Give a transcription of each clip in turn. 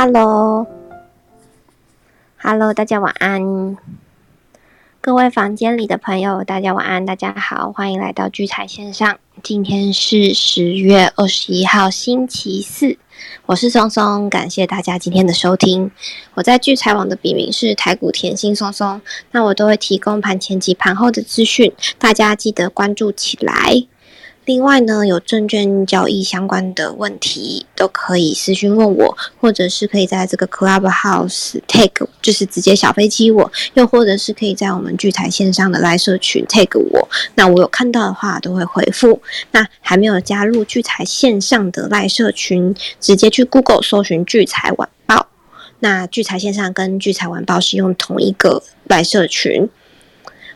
Hello，Hello，大家晚安。各位房间里的朋友，大家晚安，大家好，欢迎来到聚财线上。今天是十月二十一号，星期四。我是松松，感谢大家今天的收听。我在聚财网的笔名是台股甜心松松，那我都会提供盘前及盘后的资讯，大家记得关注起来。另外呢，有证券交易相关的问题都可以私讯问我，或者是可以在这个 Clubhouse take，就是直接小飞机我，又或者是可以在我们聚财线上的来社群 take 我。那我有看到的话都会回复。那还没有加入聚财线上的赖社群，直接去 Google 搜寻聚财晚报。那聚财线上跟聚财晚报是用同一个赖社群，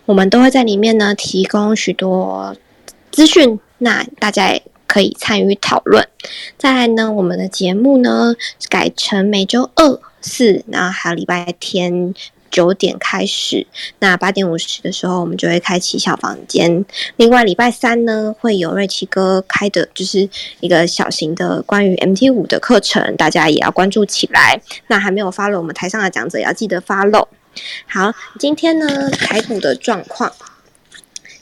我们都会在里面呢提供许多资讯。那大家也可以参与讨论。再来呢，我们的节目呢改成每周二、四，然后还有礼拜天九点开始。那八点五十的时候，我们就会开启小房间。另外，礼拜三呢会有瑞奇哥开的，就是一个小型的关于 MT 五的课程，大家也要关注起来。那还没有发了，我们台上的讲者也要记得发喽。好，今天呢台股的状况，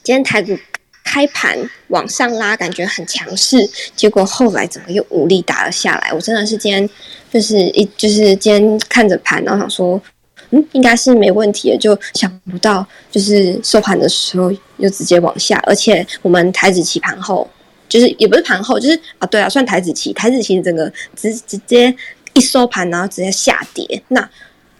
今天台股。开盘往上拉，感觉很强势，结果后来怎么又无力打了下来？我真的是今天就是一就是今天看着盘，然后想说，嗯，应该是没问题的，就想不到就是收盘的时候又直接往下，而且我们台子期盘后，就是也不是盘后，就是啊，对啊，算台子期，台子期整个直直接一收盘，然后直接下跌，那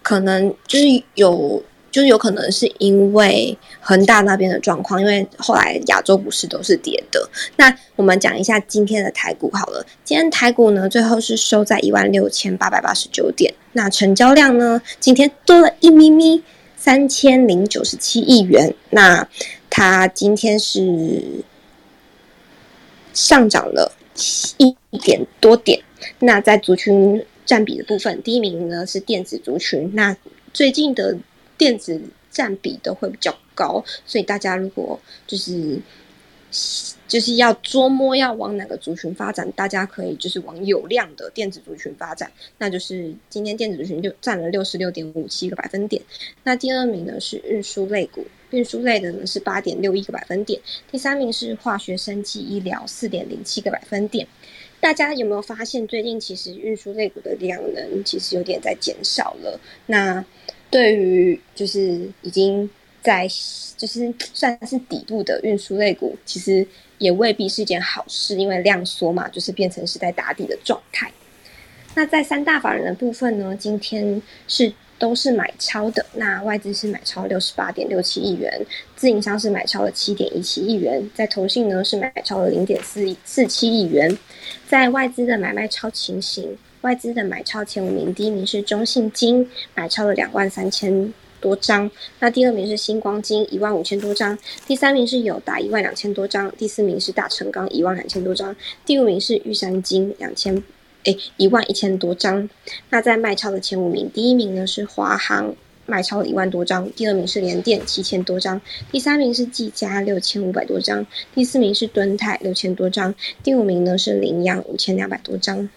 可能就是有。就是有可能是因为恒大那边的状况，因为后来亚洲股市都是跌的。那我们讲一下今天的台股好了。今天台股呢，最后是收在一万六千八百八十九点。那成交量呢，今天多了一咪咪，三千零九十七亿元。那它今天是上涨了一点多点。那在族群占比的部分，第一名呢是电子族群。那最近的电子占比都会比较高，所以大家如果就是就是要琢磨要往哪个族群发展，大家可以就是往有量的电子族群发展。那就是今天电子族群就占了六十六点五七个百分点。那第二名呢是运输类股，运输类的呢是八点六一个百分点。第三名是化学、生技、医疗四点零七个百分点。大家有没有发现最近其实运输类股的量能其实有点在减少了？那对于就是已经在就是算是底部的运输类股，其实也未必是一件好事，因为量缩嘛，就是变成是在打底的状态。那在三大法人的部分呢，今天是都是买超的。那外资是买超六十八点六七亿元，自营商是买超了七点一七亿元，在投信呢是买超了零点四四七亿元。在外资的买卖超情形。外资的买超前五名，第一名是中信金，买超了两万三千多张。那第二名是星光金，一万五千多张。第三名是友达，一万两千多张。第四名是大成钢，一万两千多张。第五名是玉山金，两千，诶，一万一千多张。那在卖超的前五名，第一名呢是华航，卖超了一万多张。第二名是联电，七千多张。第三名是技嘉，六千五百多张。第四名是敦泰，六千多张。第五名呢是羚羊，五千两百多张。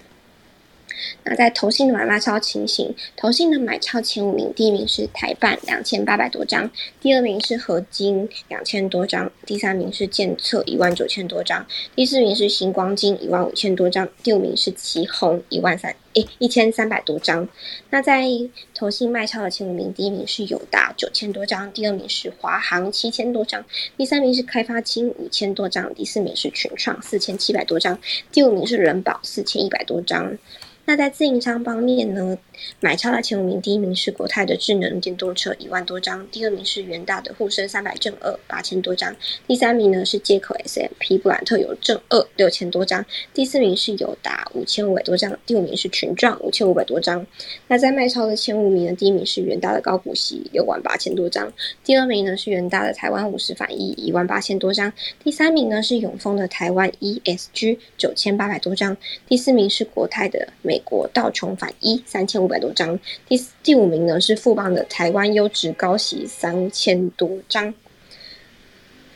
那在投信的买卖超情形，投信的买超前五名，第一名是台办两千八百多张，第二名是合金两千多张，第三名是建策一万九千多张，第四名是星光金一万五千多张，第五名是旗宏一万三。诶，一千三百多张。那在投信卖超的前五名，第一名是友达九千多张，第二名是华航七千多张，第三名是开发金五千多张，第四名是群创四千七百多张，第五名是人保四千一百多张。那在自营商方面呢，买超的前五名，第一名是国泰的智能电动车一万多张，第二名是元大的沪深三百正二八千多张，第三名呢是接口 S M P 布兰特有正二六千多张，第四名是友达五千五百多张，第五名是群壮五千五百多张。那在卖超的前五名呢，第一名是元大的高股息六万八千多张，第二名呢是元大的台湾五十反一一万八千多张，第三名呢是永丰的台湾 E S G 九千八百多张，第四名是国泰的美。美国道琼反一三千五百多张，第第五名呢是富邦的台湾优质高息三千多张。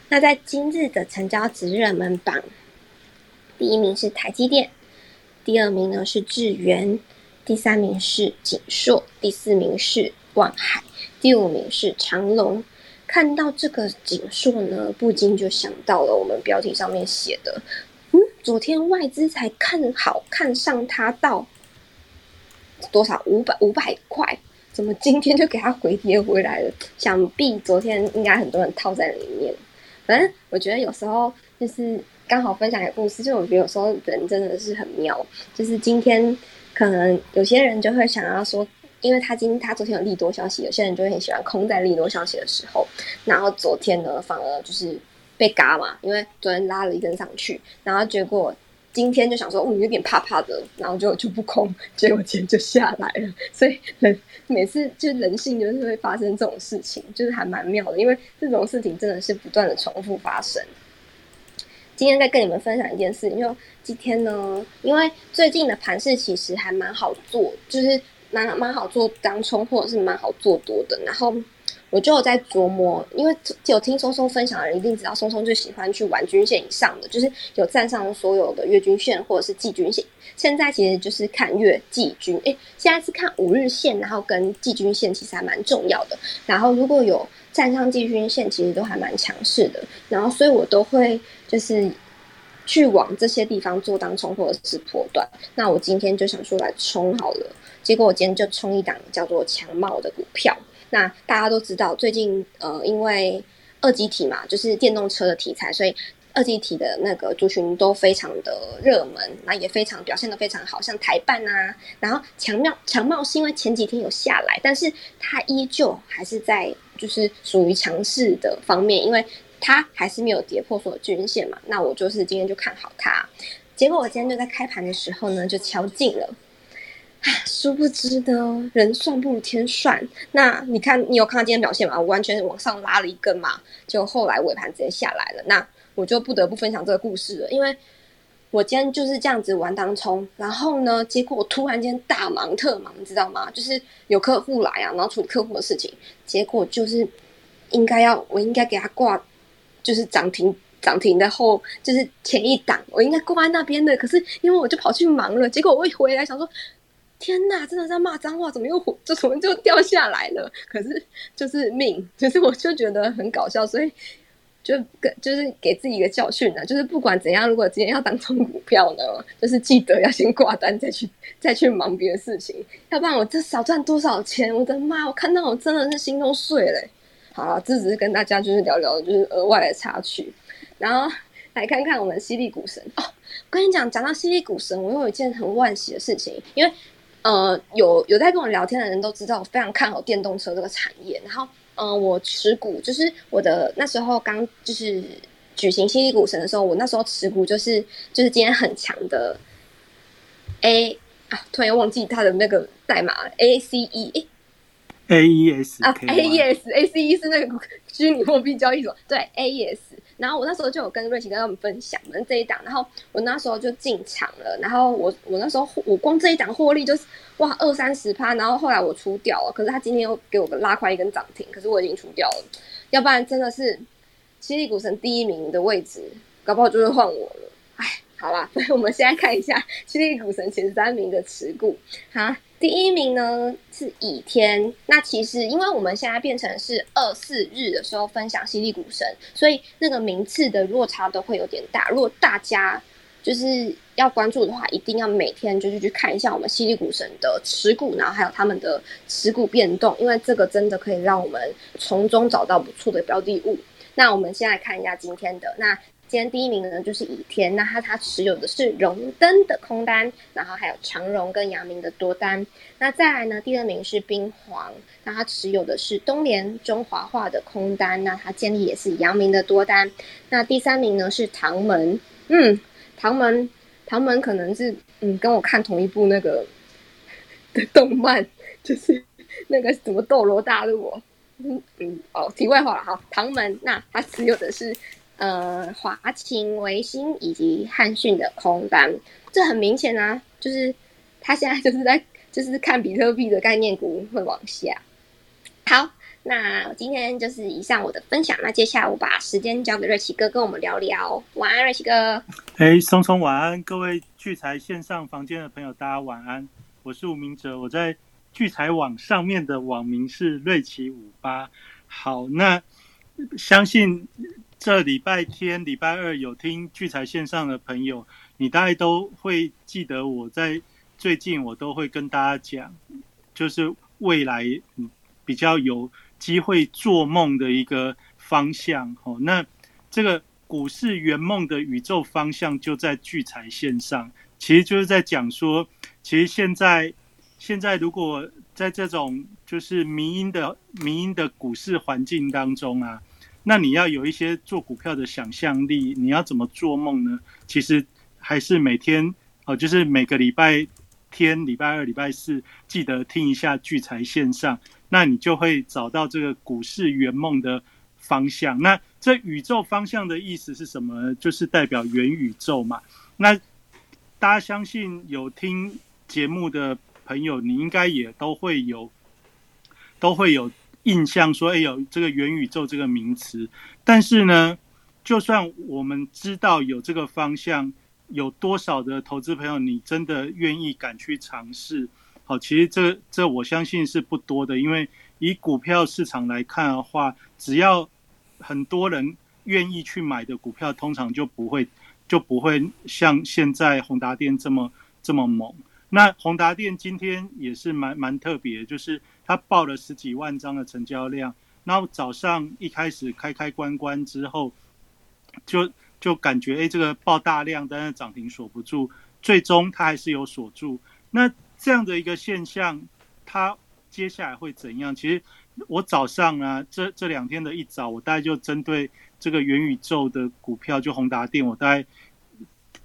那在今日的成交值热门榜，第一名是台积电，第二名呢是智源，第三名是锦硕，第四名是万海，第五名是长隆。看到这个锦硕呢，不禁就想到了我们标题上面写的，嗯，昨天外资才看好看上它到多少五百五百块，怎么今天就给它回跌回来了？想必昨天应该很多人套在里面。反正我觉得有时候就是刚好分享一个故事，就我觉得有时候人真的是很妙，就是今天可能有些人就会想要说。因为他今他昨天有利多消息，有些人就会很喜欢空在利多消息的时候。然后昨天呢，反而就是被嘎嘛，因为昨天拉了一根上去，然后结果今天就想说，哦，有点怕怕的，然后就就不空，结果钱就下来了。所以人每次就人性就是会发生这种事情，就是还蛮妙的，因为这种事情真的是不断的重复发生。今天再跟你们分享一件事，因为今天呢，因为最近的盘势其实还蛮好做，就是。蛮蛮好做当冲，或者是蛮好做多的。然后我就有在琢磨，因为有听松松分享的人一定知道，松松最喜欢去玩均线以上的，就是有站上所有的月均线或者是季均线。现在其实就是看月季均，诶，现在是看五日线，然后跟季均线其实还蛮重要的。然后如果有站上季均线，其实都还蛮强势的。然后所以我都会就是去往这些地方做当冲或者是破断。那我今天就想说来冲好了。结果我今天就冲一档叫做强茂的股票。那大家都知道，最近呃，因为二级体嘛，就是电动车的题材，所以二级体的那个族群都非常的热门，那也非常表现的非常好，像台办啊。然后强茂强茂是因为前几天有下来，但是它依旧还是在就是属于强势的方面，因为它还是没有跌破所有均线嘛。那我就是今天就看好它。结果我今天就在开盘的时候呢，就敲进了。啊殊不知呢，人算不如天算。那你看，你有看到今天表现吗？我完全往上拉了一根嘛，就后来尾盘直接下来了。那我就不得不分享这个故事了，因为我今天就是这样子玩当冲，然后呢，结果我突然间大忙特忙，你知道吗？就是有客户来啊，然后处理客户的事情，结果就是应该要我应该给他挂，就是涨停涨停的后，就是前一档，我应该挂在那边的。可是因为我就跑去忙了，结果我一回来想说。天呐，真的在骂脏话，怎么又就怎么就掉下来了？可是就是命，就是我就觉得很搞笑，所以就跟就是给自己一个教训呢，就是不管怎样，如果今天要当冲股票呢，就是记得要先挂单，再去再去忙别的事情，要不然我这少赚多少钱？我的妈！我看到我真的是心都碎了。好了，这只是跟大家就是聊聊，就是额外的插曲，然后来看看我们犀利股神哦。跟你讲，讲到犀利股神，我有一件很惋喜的事情，因为。呃，有有在跟我聊天的人都知道，我非常看好电动车这个产业。然后，嗯，我持股就是我的那时候刚就是举行犀利股神的时候，我那时候持股就是就是今天很强的 A 啊，突然又忘记它的那个代码 A C E A E S 啊 A E S A C E 是那个虚拟货币交易所，对 A E S。然后我那时候就有跟瑞奇跟他们分享们这一档，然后我那时候就进场了，然后我我那时候我光这一档获利就是哇二三十趴，然后后来我出掉了，可是他今天又给我个拉快一根涨停，可是我已经出掉了，要不然真的是七力股神第一名的位置，搞不好就会换我了，哎，好啦，所 以我们现在看一下七力股神前三名的持股，好。第一名呢是倚天，那其实因为我们现在变成是二四日的时候分享犀利股神，所以那个名次的落差都会有点大。如果大家就是要关注的话，一定要每天就是去看一下我们犀利股神的持股，然后还有他们的持股变动，因为这个真的可以让我们从中找到不错的标的物。那我们先来看一下今天的那。今天第一名呢就是倚天，那他他持有的是荣登的空单，然后还有长荣跟阳明的多单。那再来呢，第二名是冰皇，那他持有的是东联、中华化的空单，那他建立也是阳明的多单。那第三名呢是唐门，嗯，唐门，唐门可能是嗯跟我看同一部那个的动漫，就是那个什么斗罗大陆，嗯嗯哦，题外话了哈，唐门，那他持有的是。呃，华勤、维新以及汉讯的空单，这很明显啊，就是他现在就是在就是看比特币的概念股会往下。好，那今天就是以上我的分享，那接下来我把时间交给瑞奇哥跟我们聊聊。晚安，瑞奇哥。哎，松松晚安，各位聚财线上房间的朋友，大家晚安。我是吴明哲，我在聚财网上面的网名是瑞奇五八。好，那相信这礼拜天、礼拜二有听聚财线上的朋友，你大概都会记得我在最近我都会跟大家讲，就是未来比较有机会做梦的一个方向。哦，那这个股市圆梦的宇宙方向就在聚财线上。其实就是在讲说，其实现在现在如果在这种就是民营的民营的股市环境当中啊，那你要有一些做股票的想象力，你要怎么做梦呢？其实还是每天哦，就是每个礼拜天、礼拜二、礼拜四，记得听一下聚财线上，那你就会找到这个股市圆梦的方向。那这宇宙方向的意思是什么？就是代表元宇宙嘛。那大家相信有听节目的朋友，你应该也都会有都会有印象，说哎有这个元宇宙这个名词。但是呢，就算我们知道有这个方向，有多少的投资朋友你真的愿意敢去尝试？好，其实这这我相信是不多的，因为以股票市场来看的话，只要很多人愿意去买的股票，通常就不会。就不会像现在宏达电这么这么猛。那宏达电今天也是蛮蛮特别，就是它报了十几万张的成交量。然后早上一开始开开关关之后，就就感觉哎，这个报大量，但是涨停锁不住，最终它还是有锁住。那这样的一个现象，它接下来会怎样？其实我早上啊，这这两天的一早，我大概就针对。这个元宇宙的股票就宏达电，我大概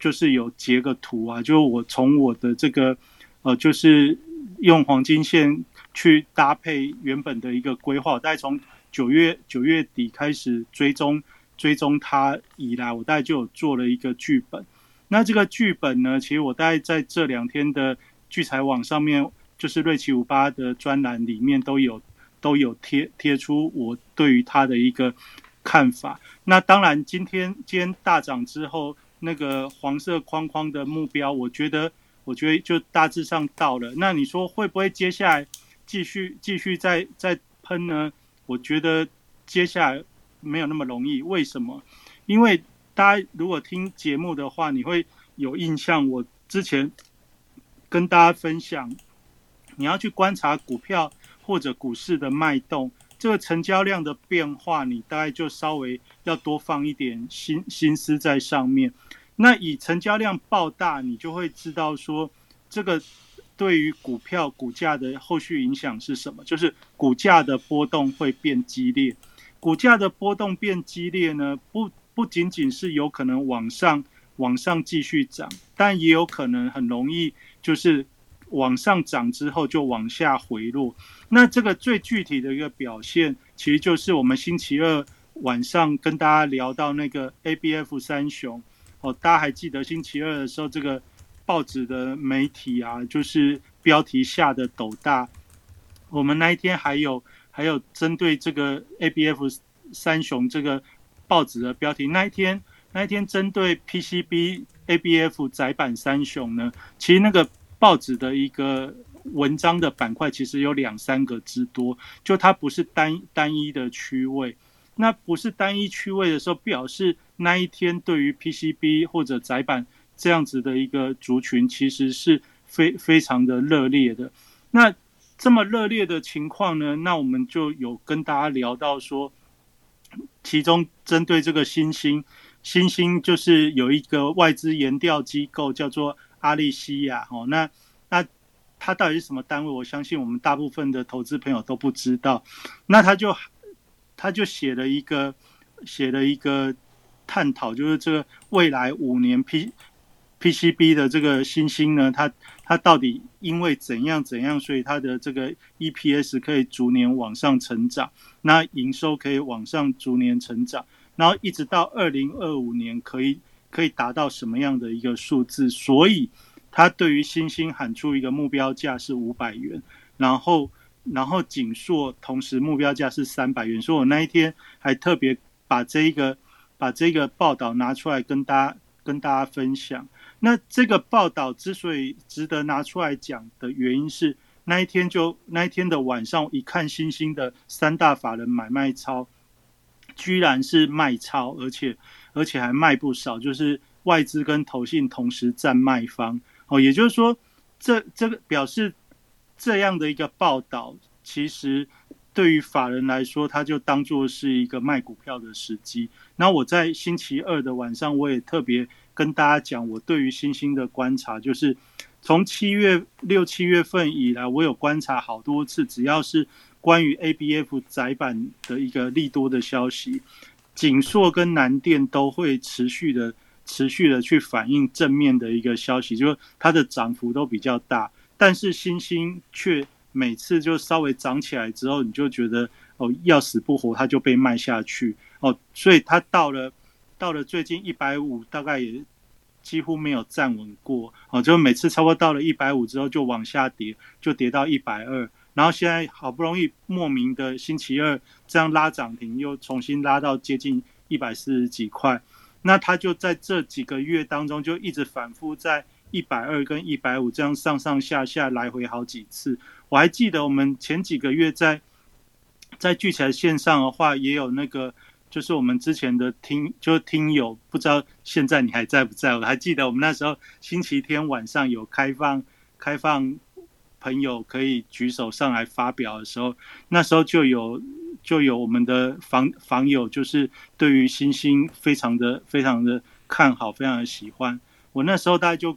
就是有截个图啊，就我从我的这个呃，就是用黄金线去搭配原本的一个规划，大概从九月九月底开始追踪追踪它以来，我大概就有做了一个剧本。那这个剧本呢，其实我大概在这两天的聚财网上面，就是瑞奇五八的专栏里面都有都有贴贴出我对于它的一个。看法，那当然，今天今天大涨之后，那个黄色框框的目标，我觉得，我觉得就大致上到了。那你说会不会接下来继续继续再再喷呢？我觉得接下来没有那么容易。为什么？因为大家如果听节目的话，你会有印象，我之前跟大家分享，你要去观察股票或者股市的脉动。这个成交量的变化，你大概就稍微要多放一点心心思在上面。那以成交量爆大，你就会知道说，这个对于股票股价的后续影响是什么？就是股价的波动会变激烈。股价的波动变激烈呢，不不仅仅是有可能往上往上继续涨，但也有可能很容易就是。往上涨之后就往下回落，那这个最具体的一个表现，其实就是我们星期二晚上跟大家聊到那个 A B F 三雄哦，大家还记得星期二的时候，这个报纸的媒体啊，就是标题下的斗大。我们那一天还有还有针对这个 A B F 三雄这个报纸的标题，那一天那一天针对 P C B A B F 窄板三雄呢，其实那个。报纸的一个文章的板块其实有两三个之多，就它不是单单一的区位，那不是单一区位的时候，表示那一天对于 PCB 或者窄板这样子的一个族群，其实是非非常的热烈的。那这么热烈的情况呢，那我们就有跟大家聊到说，其中针对这个新兴，新兴就是有一个外资研调机构叫做。阿利西亚，哦，那那它到底是什么单位？我相信我们大部分的投资朋友都不知道。那他就他就写了一个写了一个探讨，就是这个未来五年 P PCB 的这个新星呢，它它到底因为怎样怎样，所以它的这个 EPS 可以逐年往上成长，那营收可以往上逐年成长，然后一直到二零二五年可以。可以达到什么样的一个数字？所以他对于星星喊出一个目标价是五百元，然后然后锦硕同时目标价是三百元。所以我那一天还特别把这一个把这个报道拿出来跟大家跟大家分享。那这个报道之所以值得拿出来讲的原因是，那一天就那一天的晚上，一看新兴的三大法人买卖超，居然是卖超，而且而且还卖不少，就是外资跟投信同时占卖方。哦，也就是说，这这个表示这样的一个报道，其实对于法人来说，他就当做是一个卖股票的时机。那我在星期二的晚上，我也特别跟大家讲，我对于新兴的观察，就是从七月六七月份以来，我有观察好多次，只要是关于 ABF 窄板的一个利多的消息，锦硕跟南电都会持续的。持续的去反映正面的一个消息，就是它的涨幅都比较大，但是新兴却每次就稍微涨起来之后，你就觉得哦要死不活，它就被卖下去哦，所以它到了到了最近一百五，大概也几乎没有站稳过哦，就每次超过到了一百五之后就往下跌，就跌到一百二，然后现在好不容易莫名的星期二这样拉涨停，又重新拉到接近一百四十几块。那它就在这几个月当中，就一直反复在一百二跟一百五这样上上下下来回好几次。我还记得我们前几个月在在聚起来线上的话，也有那个就是我们之前的听就听友，不知道现在你还在不在？我还记得我们那时候星期天晚上有开放开放朋友可以举手上来发表的时候，那时候就有。就有我们的房房友，就是对于星星非常的非常的看好，非常的喜欢。我那时候大概就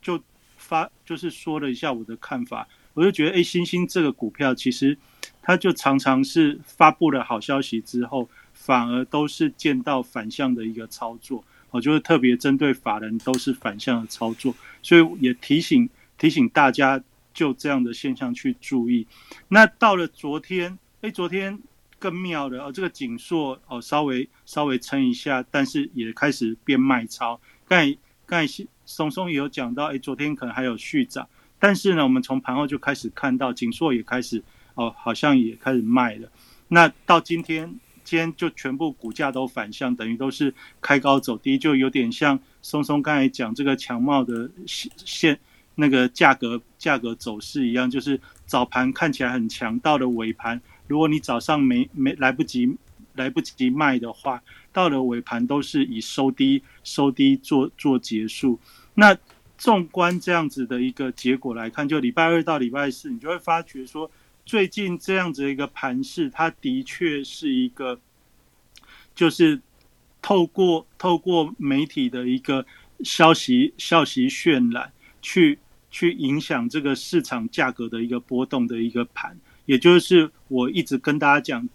就发就是说了一下我的看法，我就觉得，哎，星星这个股票其实它就常常是发布了好消息之后，反而都是见到反向的一个操作。我就是特别针对法人都是反向的操作，所以也提醒提醒大家就这样的现象去注意。那到了昨天。哎，昨天更妙的哦，这个锦硕哦，稍微稍微撑一下，但是也开始变卖超。刚才刚才松松也有讲到，哎，昨天可能还有续涨，但是呢，我们从盘后就开始看到锦硕也开始哦，好像也开始卖了。那到今天，今天就全部股价都反向，等于都是开高走低，就有点像松松刚才讲这个强茂的线那个价格价格走势一样，就是早盘看起来很强，到了尾盘。如果你早上没没来不及来不及卖的话，到了尾盘都是以收低收低做做结束。那纵观这样子的一个结果来看，就礼拜二到礼拜四，你就会发觉说，最近这样子一个盘势，它的确是一个，就是透过透过媒体的一个消息消息渲染，去去影响这个市场价格的一个波动的一个盘。也就是我一直跟大家讲，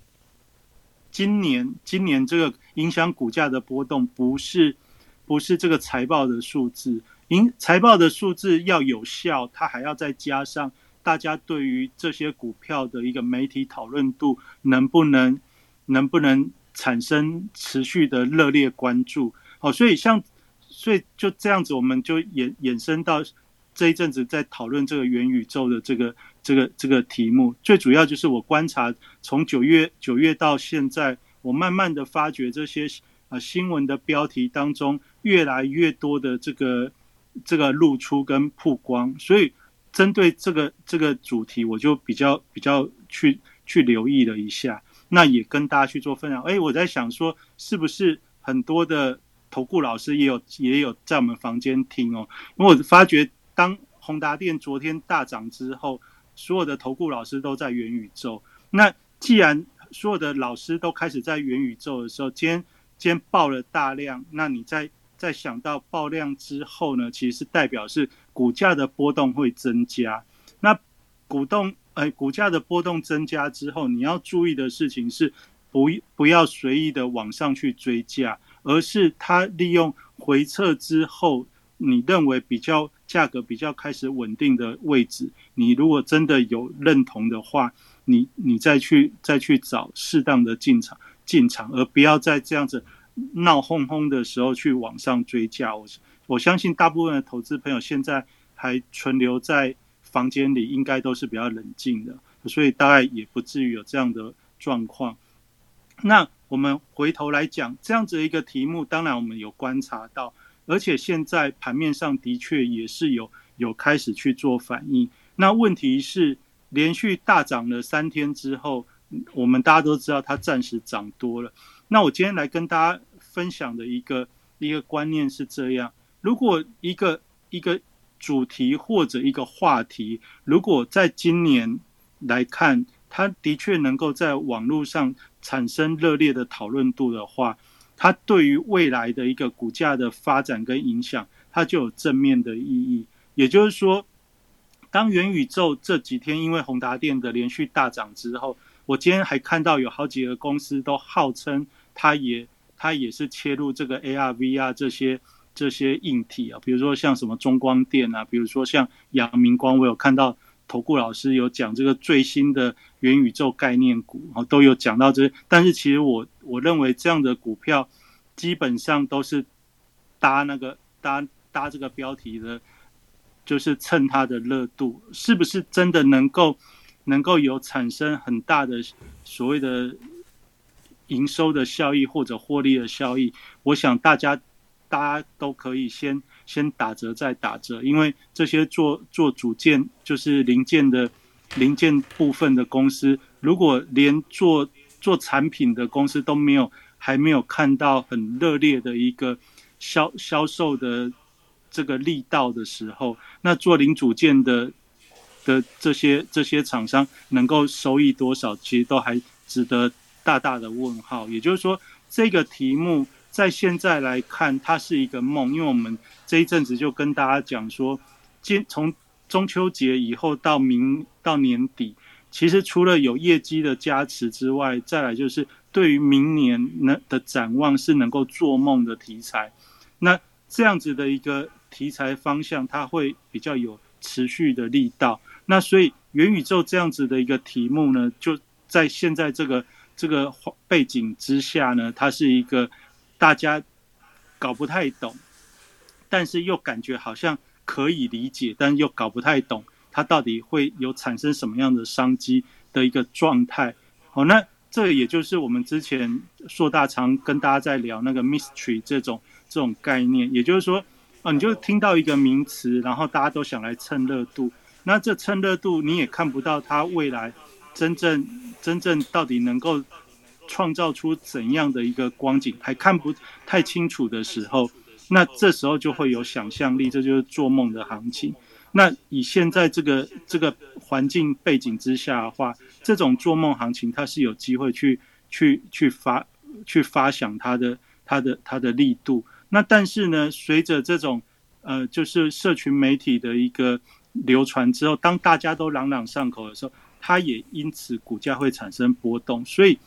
今年今年这个影响股价的波动，不是不是这个财报的数字，影财报的数字要有效，它还要再加上大家对于这些股票的一个媒体讨论度，能不能能不能产生持续的热烈关注？哦，所以像所以就这样子，我们就衍衍生到这一阵子在讨论这个元宇宙的这个。这个这个题目最主要就是我观察从九月九月到现在，我慢慢的发觉这些啊新闻的标题当中越来越多的这个这个露出跟曝光，所以针对这个这个主题，我就比较比较去去留意了一下，那也跟大家去做分享。哎，我在想说，是不是很多的投顾老师也有也有在我们房间听哦？因为我发觉当宏达电昨天大涨之后。所有的投顾老师都在元宇宙。那既然所有的老师都开始在元宇宙的时候，今天今天爆了大量，那你在在想到爆量之后呢？其实是代表是股价的波动会增加。那股动哎，股价的波动增加之后，你要注意的事情是不不要随意的往上去追价，而是它利用回撤之后，你认为比较。价格比较开始稳定的位置，你如果真的有认同的话，你你再去再去找适当的进场进场，而不要再这样子闹哄哄的时候去往上追价。我我相信大部分的投资朋友现在还存留在房间里，应该都是比较冷静的，所以大概也不至于有这样的状况。那我们回头来讲这样子的一个题目，当然我们有观察到。而且现在盘面上的确也是有有开始去做反应。那问题是连续大涨了三天之后，我们大家都知道它暂时涨多了。那我今天来跟大家分享的一个一个观念是这样：如果一个一个主题或者一个话题，如果在今年来看，它的确能够在网络上产生热烈的讨论度的话，它对于未来的一个股价的发展跟影响，它就有正面的意义。也就是说，当元宇宙这几天因为宏达电的连续大涨之后，我今天还看到有好几个公司都号称它也它也是切入这个 AR、VR 这些。这些硬体啊，比如说像什么中光电啊，比如说像阳明光，我有看到投顾老师有讲这个最新的元宇宙概念股，哦，都有讲到这。但是其实我我认为这样的股票基本上都是搭那个搭搭这个标题的，就是蹭它的热度，是不是真的能够能够有产生很大的所谓的营收的效益或者获利的效益？我想大家。大家都可以先先打折再打折，因为这些做做组件就是零件的零件部分的公司，如果连做做产品的公司都没有还没有看到很热烈的一个销销售的这个力道的时候，那做零组件的的这些这些厂商能够收益多少，其实都还值得大大的问号。也就是说，这个题目。在现在来看，它是一个梦，因为我们这一阵子就跟大家讲说，今从中秋节以后到明到年底，其实除了有业绩的加持之外，再来就是对于明年能的展望是能够做梦的题材。那这样子的一个题材方向，它会比较有持续的力道。那所以元宇宙这样子的一个题目呢，就在现在这个这个背景之下呢，它是一个。大家搞不太懂，但是又感觉好像可以理解，但又搞不太懂它到底会有产生什么样的商机的一个状态。好，那这也就是我们之前硕大常跟大家在聊那个 mystery 这种这种概念，也就是说，啊，你就听到一个名词，然后大家都想来蹭热度，那这蹭热度你也看不到它未来真正真正到底能够。创造出怎样的一个光景还看不太清楚的时候，那这时候就会有想象力，这就是做梦的行情。那以现在这个这个环境背景之下的话，这种做梦行情它是有机会去去去发去发想它的它的它的力度。那但是呢，随着这种呃就是社群媒体的一个流传之后，当大家都朗朗上口的时候，它也因此股价会产生波动，所以。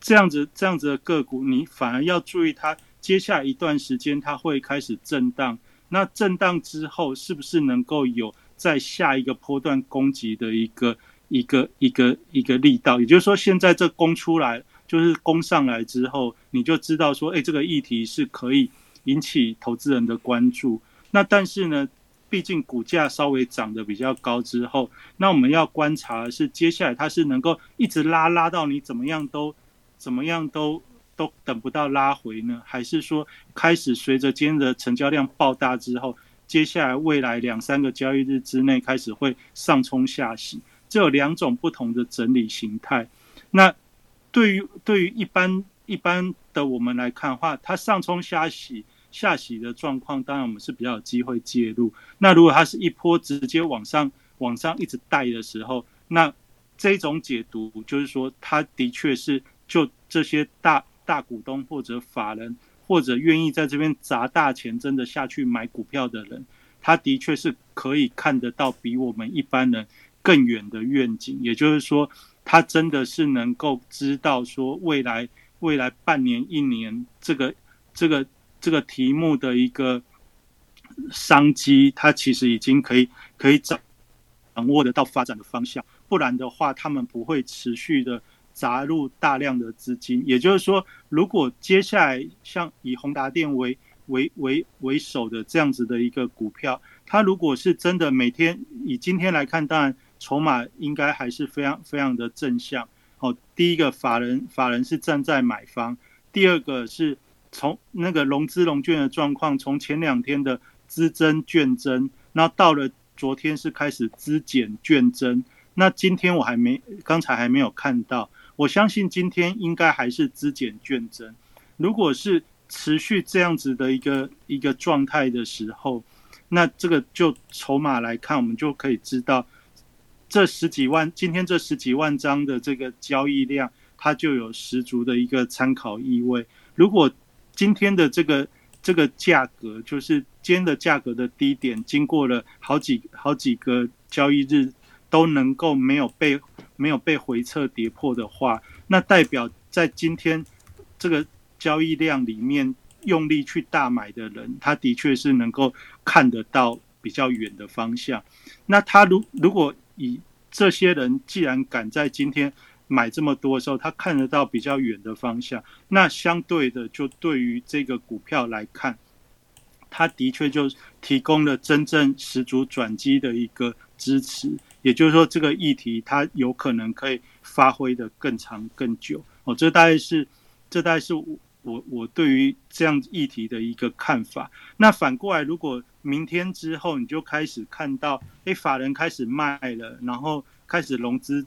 这样子这样子的个股，你反而要注意它接下来一段时间它会开始震荡。那震荡之后，是不是能够有在下一个波段攻击的一个一个一个一个力道？也就是说，现在这攻出来，就是攻上来之后，你就知道说，哎，这个议题是可以引起投资人的关注。那但是呢，毕竟股价稍微涨得比较高之后，那我们要观察的是接下来它是能够一直拉拉到你怎么样都。怎么样都都等不到拉回呢？还是说开始随着今天的成交量爆大之后，接下来未来两三个交易日之内开始会上冲下洗？这有两种不同的整理形态。那对于对于一般一般的我们来看的话，它上冲下洗下洗的状况，当然我们是比较有机会介入。那如果它是一波直接往上往上一直带的时候，那这种解读就是说，它的确是。就这些大大股东或者法人，或者愿意在这边砸大钱真的下去买股票的人，他的确是可以看得到比我们一般人更远的愿景。也就是说，他真的是能够知道说未来未来半年一年这个这个这个题目的一个商机，它其实已经可以可以掌掌握得到发展的方向。不然的话，他们不会持续的。砸入大量的资金，也就是说，如果接下来像以宏达电为为为为首的这样子的一个股票，它如果是真的每天以今天来看，当然筹码应该还是非常非常的正向。哦，第一个法人法人是站在买方，第二个是从那个融资融券的状况，从前两天的资增券增，那到了昨天是开始资减券增，那今天我还没，刚才还没有看到，我相信今天应该还是资减券增。如果是持续这样子的一个一个状态的时候，那这个就筹码来看，我们就可以知道，这十几万今天这十几万张的这个交易量，它就有十足的一个参考意味。如果今天的这个这个价格，就是今天的价格的低点，经过了好几好几个交易日都能够没有被没有被回撤跌破的话，那代表在今天这个交易量里面用力去大买的人，他的确是能够看得到比较远的方向。那他如如果以这些人既然敢在今天，买这么多的时候，他看得到比较远的方向。那相对的，就对于这个股票来看，它的确就提供了真正十足转机的一个支持。也就是说，这个议题它有可能可以发挥的更长更久。哦，这大概是这大概是我我我对于这样议题的一个看法。那反过来，如果明天之后你就开始看到，哎，法人开始卖了，然后开始融资。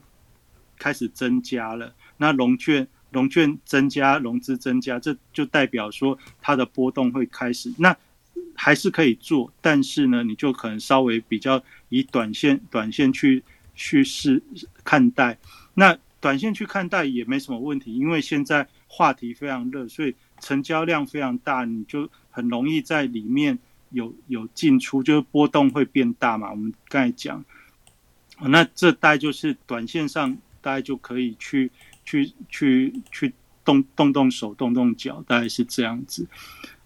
开始增加了，那融券融券增加，融资增加，这就代表说它的波动会开始。那还是可以做，但是呢，你就可能稍微比较以短线短线去去试看待。那短线去看待也没什么问题，因为现在话题非常热，所以成交量非常大，你就很容易在里面有有进出，就是波动会变大嘛。我们刚才讲，那这大概就是短线上。大概就可以去去去去动动动手动动脚，大概是这样子。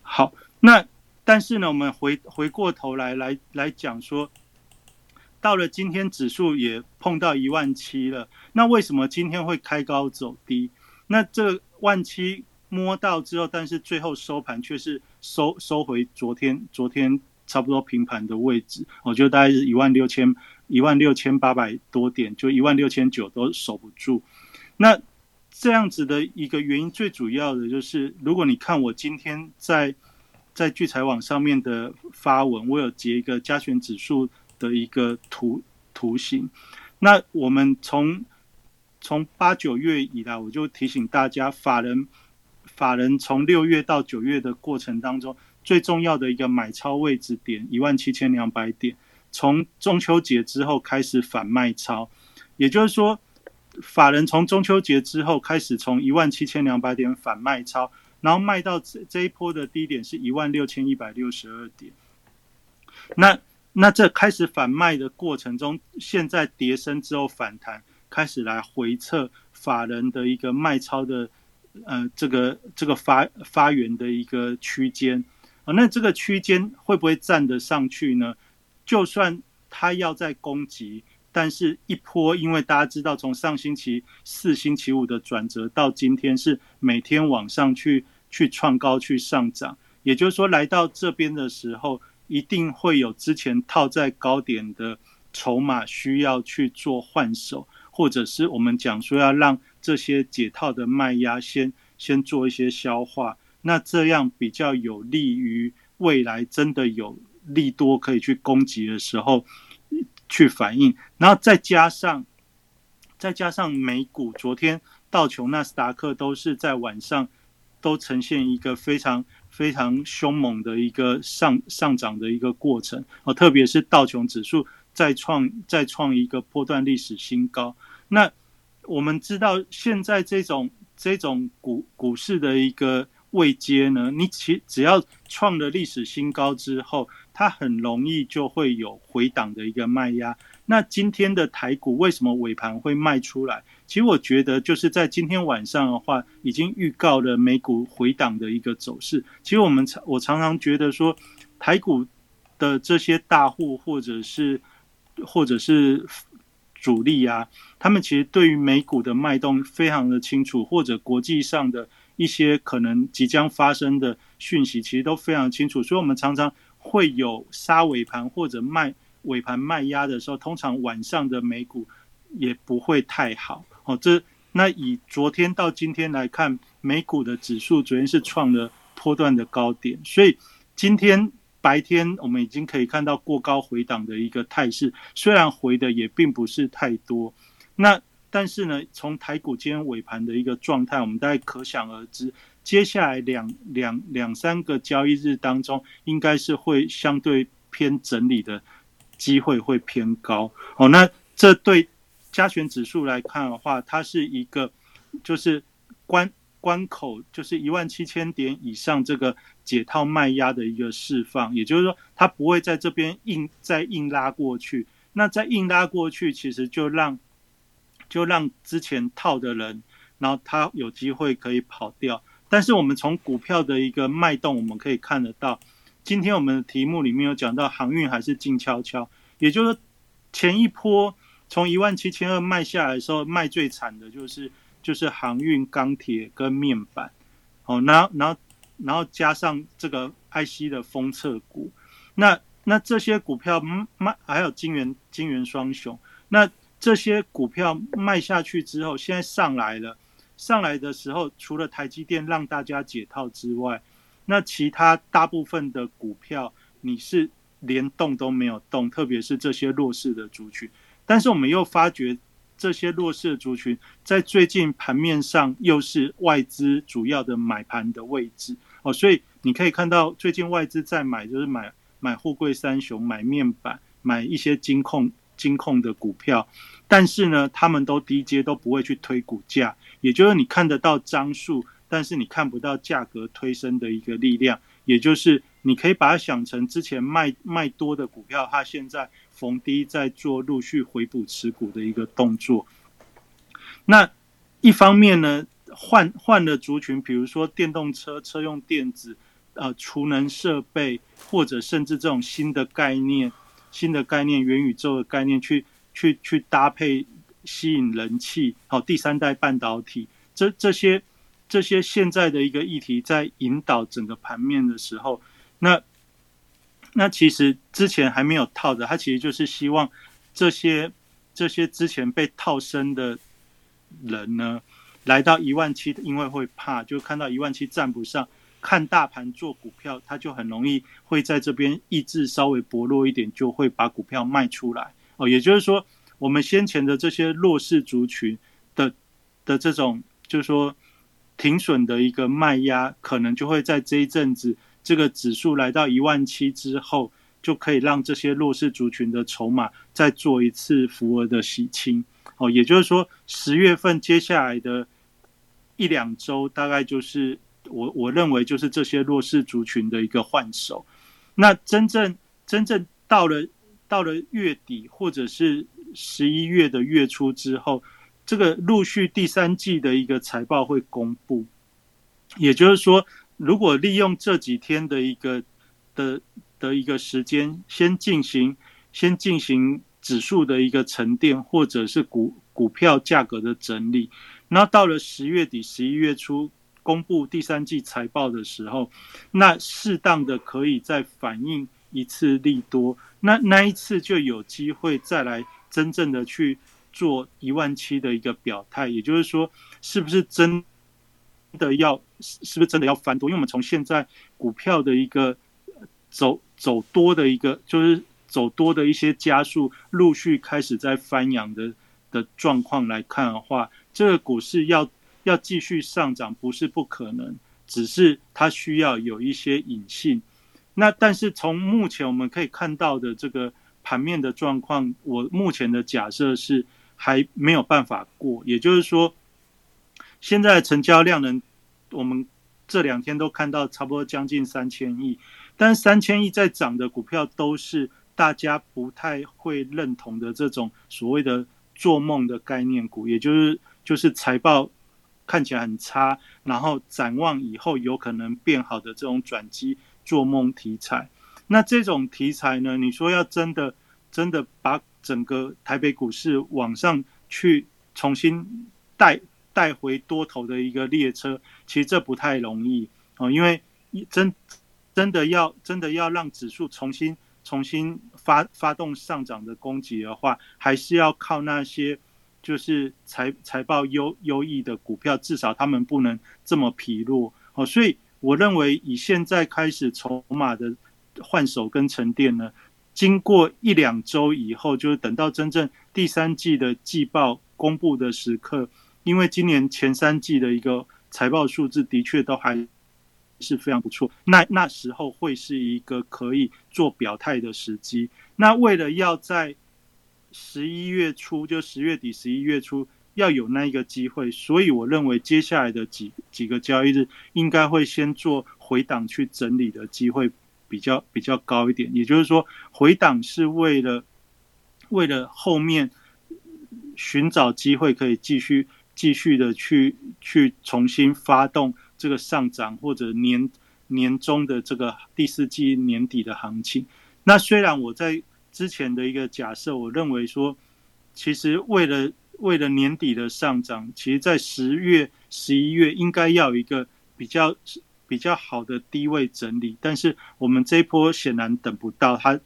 好，那但是呢，我们回回过头来来来讲说，到了今天指数也碰到一万七了，那为什么今天会开高走低？那这万七摸到之后，但是最后收盘却是收收回昨天昨天差不多平盘的位置，我觉得大概是一万六千。一万六千八百多点，就一万六千九都守不住。那这样子的一个原因，最主要的就是，如果你看我今天在在聚财网上面的发文，我有截一个加权指数的一个图图形。那我们从从八九月以来，我就提醒大家，法人法人从六月到九月的过程当中，最重要的一个买超位置点一万七千两百点。从中秋节之后开始反卖超，也就是说，法人从中秋节之后开始从一万七千两百点反卖超，然后卖到这这一波的低点是一万六千一百六十二点。那那这开始反卖的过程中，现在跌升之后反弹，开始来回测法人的一个卖超的呃这个这个发发源的一个区间啊，那这个区间会不会站得上去呢？就算他要在攻击，但是一波，因为大家知道，从上星期四、星期五的转折到今天是每天往上去去创高去上涨，也就是说，来到这边的时候，一定会有之前套在高点的筹码需要去做换手，或者是我们讲说要让这些解套的卖压先先做一些消化，那这样比较有利于未来真的有。利多可以去攻击的时候去反应，然后再加上再加上美股昨天道琼纳斯达克都是在晚上都呈现一个非常非常凶猛的一个上上涨的一个过程哦，特别是道琼指数再创再创一个破断历史新高。那我们知道现在这种这种股股市的一个位阶呢，你其只要创了历史新高之后。它很容易就会有回档的一个卖压。那今天的台股为什么尾盘会卖出来？其实我觉得就是在今天晚上的话，已经预告了美股回档的一个走势。其实我们常我常常觉得说，台股的这些大户或者是或者是主力啊，他们其实对于美股的脉动非常的清楚，或者国际上的一些可能即将发生的讯息，其实都非常清楚。所以，我们常常。会有杀尾盘或者卖尾盘卖压的时候，通常晚上的美股也不会太好哦。这那以昨天到今天来看，美股的指数昨天是创了波段的高点，所以今天白天我们已经可以看到过高回档的一个态势，虽然回的也并不是太多，那但是呢，从台股今天尾盘的一个状态，我们大概可想而知，接下来两两两三个交易日当中，应该是会相对偏整理的机会会偏高。哦，那这对加权指数来看的话，它是一个就是关。关口就是一万七千点以上这个解套卖压的一个释放，也就是说它不会在这边硬再硬拉过去。那再硬拉过去，其实就让就让之前套的人，然后他有机会可以跑掉。但是我们从股票的一个脉动，我们可以看得到，今天我们的题目里面有讲到航运还是静悄悄，也就是前一波从一万七千二卖下来的时候，卖最惨的就是。就是航运、钢铁跟面板，哦，然后然后然后加上这个 IC 的封测股，那那这些股票卖还有金元金元双雄，那这些股票卖下去之后，现在上来了，上来的时候，除了台积电让大家解套之外，那其他大部分的股票你是连动都没有动，特别是这些弱势的族群，但是我们又发觉。这些弱势的族群在最近盘面上又是外资主要的买盘的位置哦，所以你可以看到最近外资在买，就是买买富贵三雄、买面板、买一些金控金控的股票，但是呢，他们都低阶都不会去推股价，也就是你看得到张数，但是你看不到价格推升的一个力量，也就是你可以把它想成之前卖卖多的股票，它现在。逢低在做陆续回补持股的一个动作。那一方面呢，换换了族群，比如说电动车、车用电子、呃储能设备，或者甚至这种新的概念、新的概念、元宇宙的概念，去去去搭配吸引人气，好第三代半导体，这这些这些现在的一个议题，在引导整个盘面的时候，那。那其实之前还没有套的，他其实就是希望这些这些之前被套身的人呢，来到一万七，因为会怕，就看到一万七站不上，看大盘做股票，它就很容易会在这边意志稍微薄弱一点，就会把股票卖出来。哦，也就是说，我们先前的这些弱势族群的的这种，就是说停损的一个卖压，可能就会在这一阵子。这个指数来到一万七之后，就可以让这些弱势族群的筹码再做一次浮额的洗清。哦，也就是说，十月份接下来的一两周，大概就是我我认为就是这些弱势族群的一个换手。那真正真正到了到了月底，或者是十一月的月初之后，这个陆续第三季的一个财报会公布，也就是说。如果利用这几天的一个的的一个时间，先进行先进行指数的一个沉淀，或者是股股票价格的整理，那到了十月底、十一月初公布第三季财报的时候，那适当的可以再反映一次利多，那那一次就有机会再来真正的去做一万七的一个表态，也就是说，是不是真？的要是不是真的要翻多？因为我们从现在股票的一个走走多的一个，就是走多的一些加速，陆续开始在翻扬的的状况来看的话，这个股市要要继续上涨不是不可能，只是它需要有一些隐性。那但是从目前我们可以看到的这个盘面的状况，我目前的假设是还没有办法过，也就是说。现在成交量呢，我们这两天都看到差不多将近三千亿，但三千亿在涨的股票都是大家不太会认同的这种所谓的做梦的概念股，也就是就是财报看起来很差，然后展望以后有可能变好的这种转机做梦题材。那这种题材呢，你说要真的真的把整个台北股市往上去重新带。带回多头的一个列车，其实这不太容易哦，因为真真的要真的要让指数重新重新发发动上涨的攻击的话，还是要靠那些就是财财报优优异的股票，至少他们不能这么疲弱哦。所以我认为以现在开始筹码的换手跟沉淀呢，经过一两周以后，就是等到真正第三季的季报公布的时刻，因为今年前三季的一个财报数字的确都还是非常不错，那那时候会是一个可以做表态的时机。那为了要在十一月初，就十月底、十一月初。要有那一个机会，所以我认为接下来的几几个交易日应该会先做回档去整理的机会比较比较高一点。也就是说，回档是为了为了后面寻找机会，可以继续继续的去去重新发动这个上涨或者年年终的这个第四季年底的行情。那虽然我在之前的一个假设，我认为说，其实为了为了年底的上涨，其实，在十月、十一月应该要一个比较比较好的低位整理，但是我们这一波显然等不到，它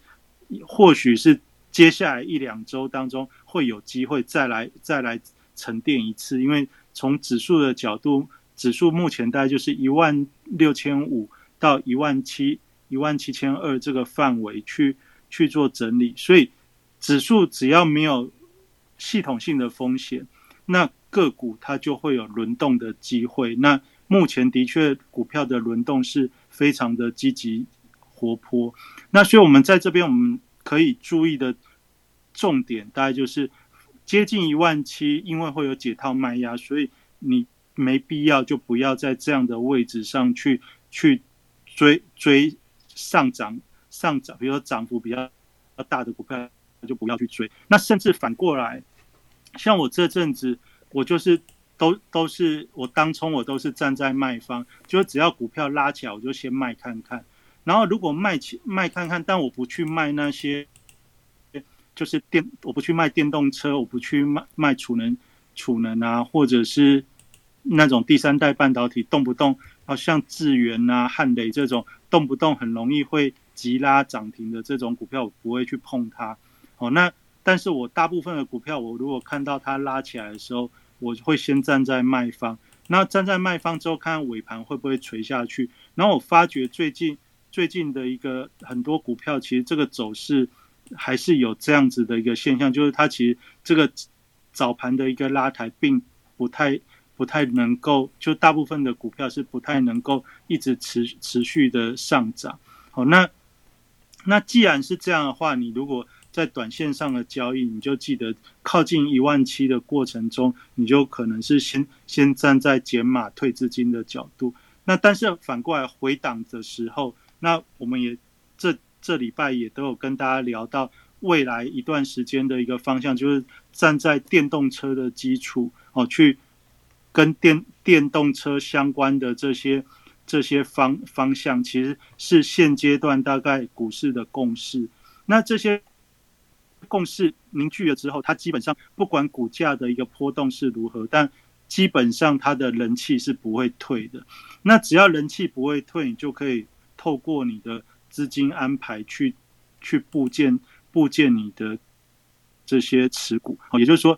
或许是接下来一两周当中会有机会再来再来沉淀一次，因为从指数的角度，指数目前大概就是一万六千五到一万七、一万七千二这个范围去去做整理，所以指数只要没有。系统性的风险，那个股它就会有轮动的机会。那目前的确股票的轮动是非常的积极活泼。那所以我们在这边我们可以注意的重点，大概就是接近一万七，因为会有解套卖压，所以你没必要就不要在这样的位置上去去追追上涨上涨，比如说涨幅比较大的股票。就不要去追。那甚至反过来，像我这阵子，我就是都都是我当冲，我都是站在卖方，就只要股票拉起来，我就先卖看看。然后如果卖起卖看看，但我不去卖那些，就是电，我不去卖电动车，我不去卖卖储能储能啊，或者是那种第三代半导体，动不动好像智源啊、汉雷这种，动不动很容易会急拉涨停的这种股票，我不会去碰它。哦，那但是我大部分的股票，我如果看到它拉起来的时候，我会先站在卖方。那站在卖方之后，看尾盘会不会垂下去。然后我发觉最近最近的一个很多股票，其实这个走势还是有这样子的一个现象，就是它其实这个早盘的一个拉抬，并不太不太能够，就大部分的股票是不太能够一直持持续的上涨。好，那那既然是这样的话，你如果在短线上的交易，你就记得靠近一万七的过程中，你就可能是先先站在减码退资金的角度。那但是反过来回档的时候，那我们也这这礼拜也都有跟大家聊到未来一段时间的一个方向，就是站在电动车的基础哦，去跟电电动车相关的这些这些方方向，其实是现阶段大概股市的共识。那这些。共识凝聚了之后，它基本上不管股价的一个波动是如何，但基本上它的人气是不会退的。那只要人气不会退，你就可以透过你的资金安排去去部件部件你的这些持股。也就是说，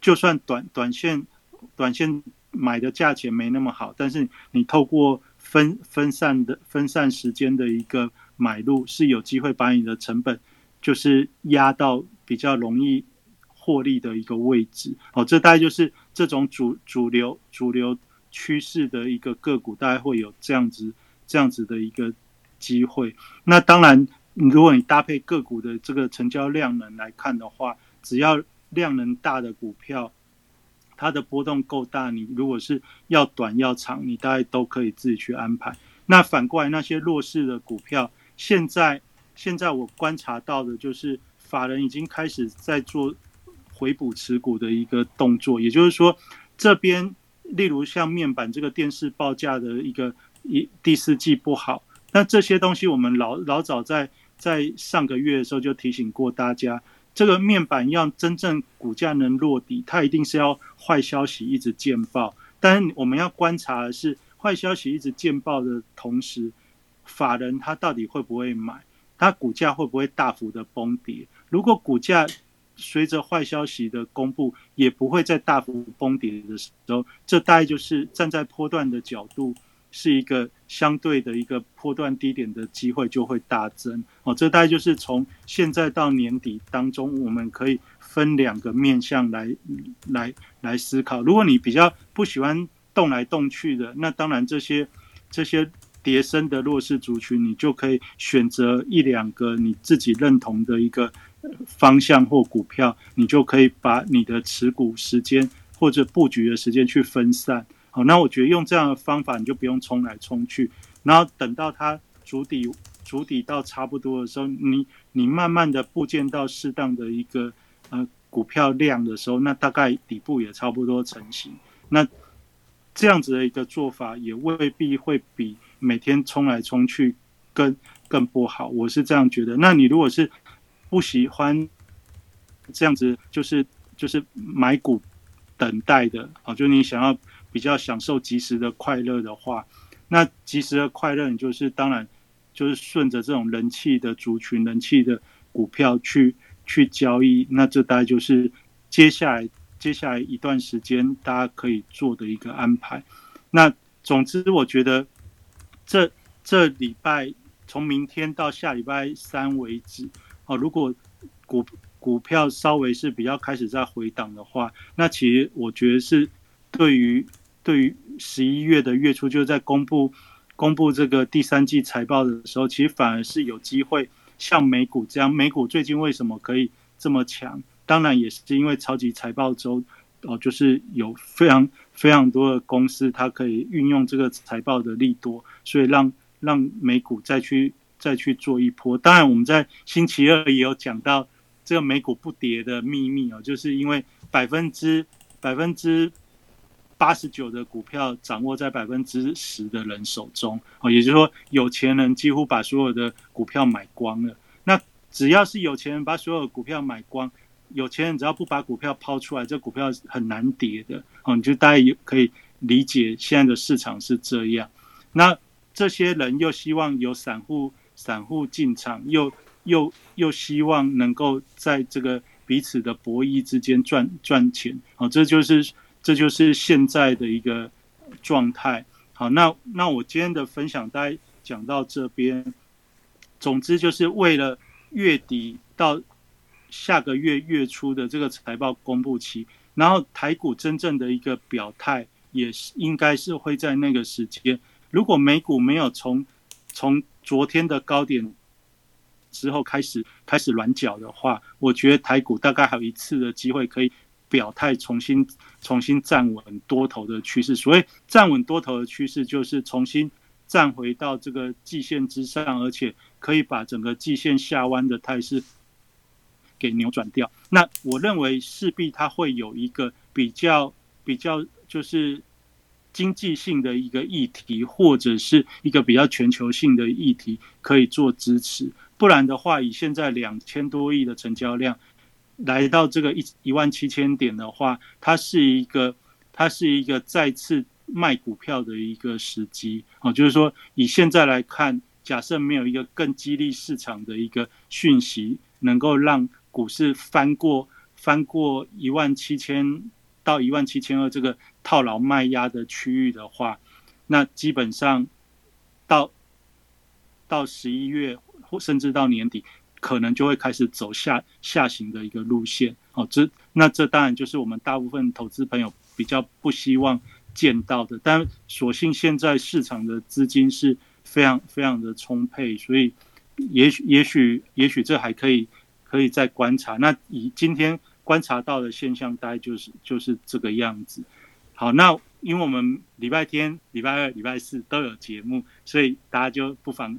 就算短短线短线买的价钱没那么好，但是你透过分分散的分散时间的一个买入，是有机会把你的成本。就是压到比较容易获利的一个位置哦，这大概就是这种主主流主流趋势的一个个股，大概会有这样子这样子的一个机会。那当然，如果你搭配个股的这个成交量能来看的话，只要量能大的股票，它的波动够大，你如果是要短要长，你大概都可以自己去安排。那反过来，那些弱势的股票，现在。现在我观察到的就是法人已经开始在做回补持股的一个动作，也就是说，这边例如像面板这个电视报价的一个一第四季不好，那这些东西我们老老早在在上个月的时候就提醒过大家，这个面板要真正股价能落底，它一定是要坏消息一直见报，但我们要观察的是坏消息一直见报的同时，法人他到底会不会买？它股价会不会大幅的崩跌？如果股价随着坏消息的公布，也不会再大幅崩跌的时候，这大概就是站在波段的角度，是一个相对的一个波段低点的机会就会大增哦。这大概就是从现在到年底当中，我们可以分两个面向来来来思考。如果你比较不喜欢动来动去的，那当然这些这些叠升的弱势族群，你就可以选择一两个你自己认同的一个方向或股票，你就可以把你的持股时间或者布局的时间去分散。好，那我觉得用这样的方法，你就不用冲来冲去，然后等到它主底主底到差不多的时候，你你慢慢的部件到适当的一个呃股票量的时候，那大概底部也差不多成型。那这样子的一个做法，也未必会比每天冲来冲去更更不好。我是这样觉得。那你如果是不喜欢这样子，就是就是买股等待的啊，就你想要。比较享受及时的快乐的话，那及时的快乐，你就是当然就是顺着这种人气的族群、人气的股票去去交易。那这大概就是接下来接下来一段时间大家可以做的一个安排。那总之，我觉得这这礼拜从明天到下礼拜三为止，哦，如果股股票稍微是比较开始在回档的话，那其实我觉得是对于。对于十一月的月初，就是在公布公布这个第三季财报的时候，其实反而是有机会像美股这样。美股最近为什么可以这么强？当然也是因为超级财报周哦，就是有非常非常多的公司，它可以运用这个财报的利多，所以让让美股再去再去做一波。当然，我们在星期二也有讲到这个美股不跌的秘密哦，就是因为百分之百分之。八十九的股票掌握在百分之十的人手中，哦，也就是说，有钱人几乎把所有的股票买光了。那只要是有钱人把所有的股票买光，有钱人只要不把股票抛出来，这股票很难跌的。哦，你就大概也可以理解现在的市场是这样。那这些人又希望有散户散户进场，又又又希望能够在这个彼此的博弈之间赚赚钱。哦，这就是。这就是现在的一个状态。好，那那我今天的分享大概讲到这边。总之，就是为了月底到下个月月初的这个财报公布期，然后台股真正的一个表态，也是应该是会在那个时间。如果美股没有从从昨天的高点之后开始开始软脚的话，我觉得台股大概还有一次的机会可以。表态重新重新站稳多头的趋势，所谓站稳多头的趋势，就是重新站回到这个季线之上，而且可以把整个季线下弯的态势给扭转掉。那我认为势必它会有一个比较比较就是经济性的一个议题，或者是一个比较全球性的议题可以做支持，不然的话，以现在两千多亿的成交量。来到这个一一万七千点的话，它是一个，它是一个再次卖股票的一个时机哦。就是说，以现在来看，假设没有一个更激励市场的一个讯息，能够让股市翻过翻过一万七千到一万七千二这个套牢卖压的区域的话，那基本上到到十一月或甚至到年底。可能就会开始走下下行的一个路线，哦，这那这当然就是我们大部分投资朋友比较不希望见到的。但所幸现在市场的资金是非常非常的充沛，所以也许也许也许这还可以可以再观察。那以今天观察到的现象，大概就是就是这个样子。好，那因为我们礼拜天、礼拜二、礼拜四都有节目，所以大家就不妨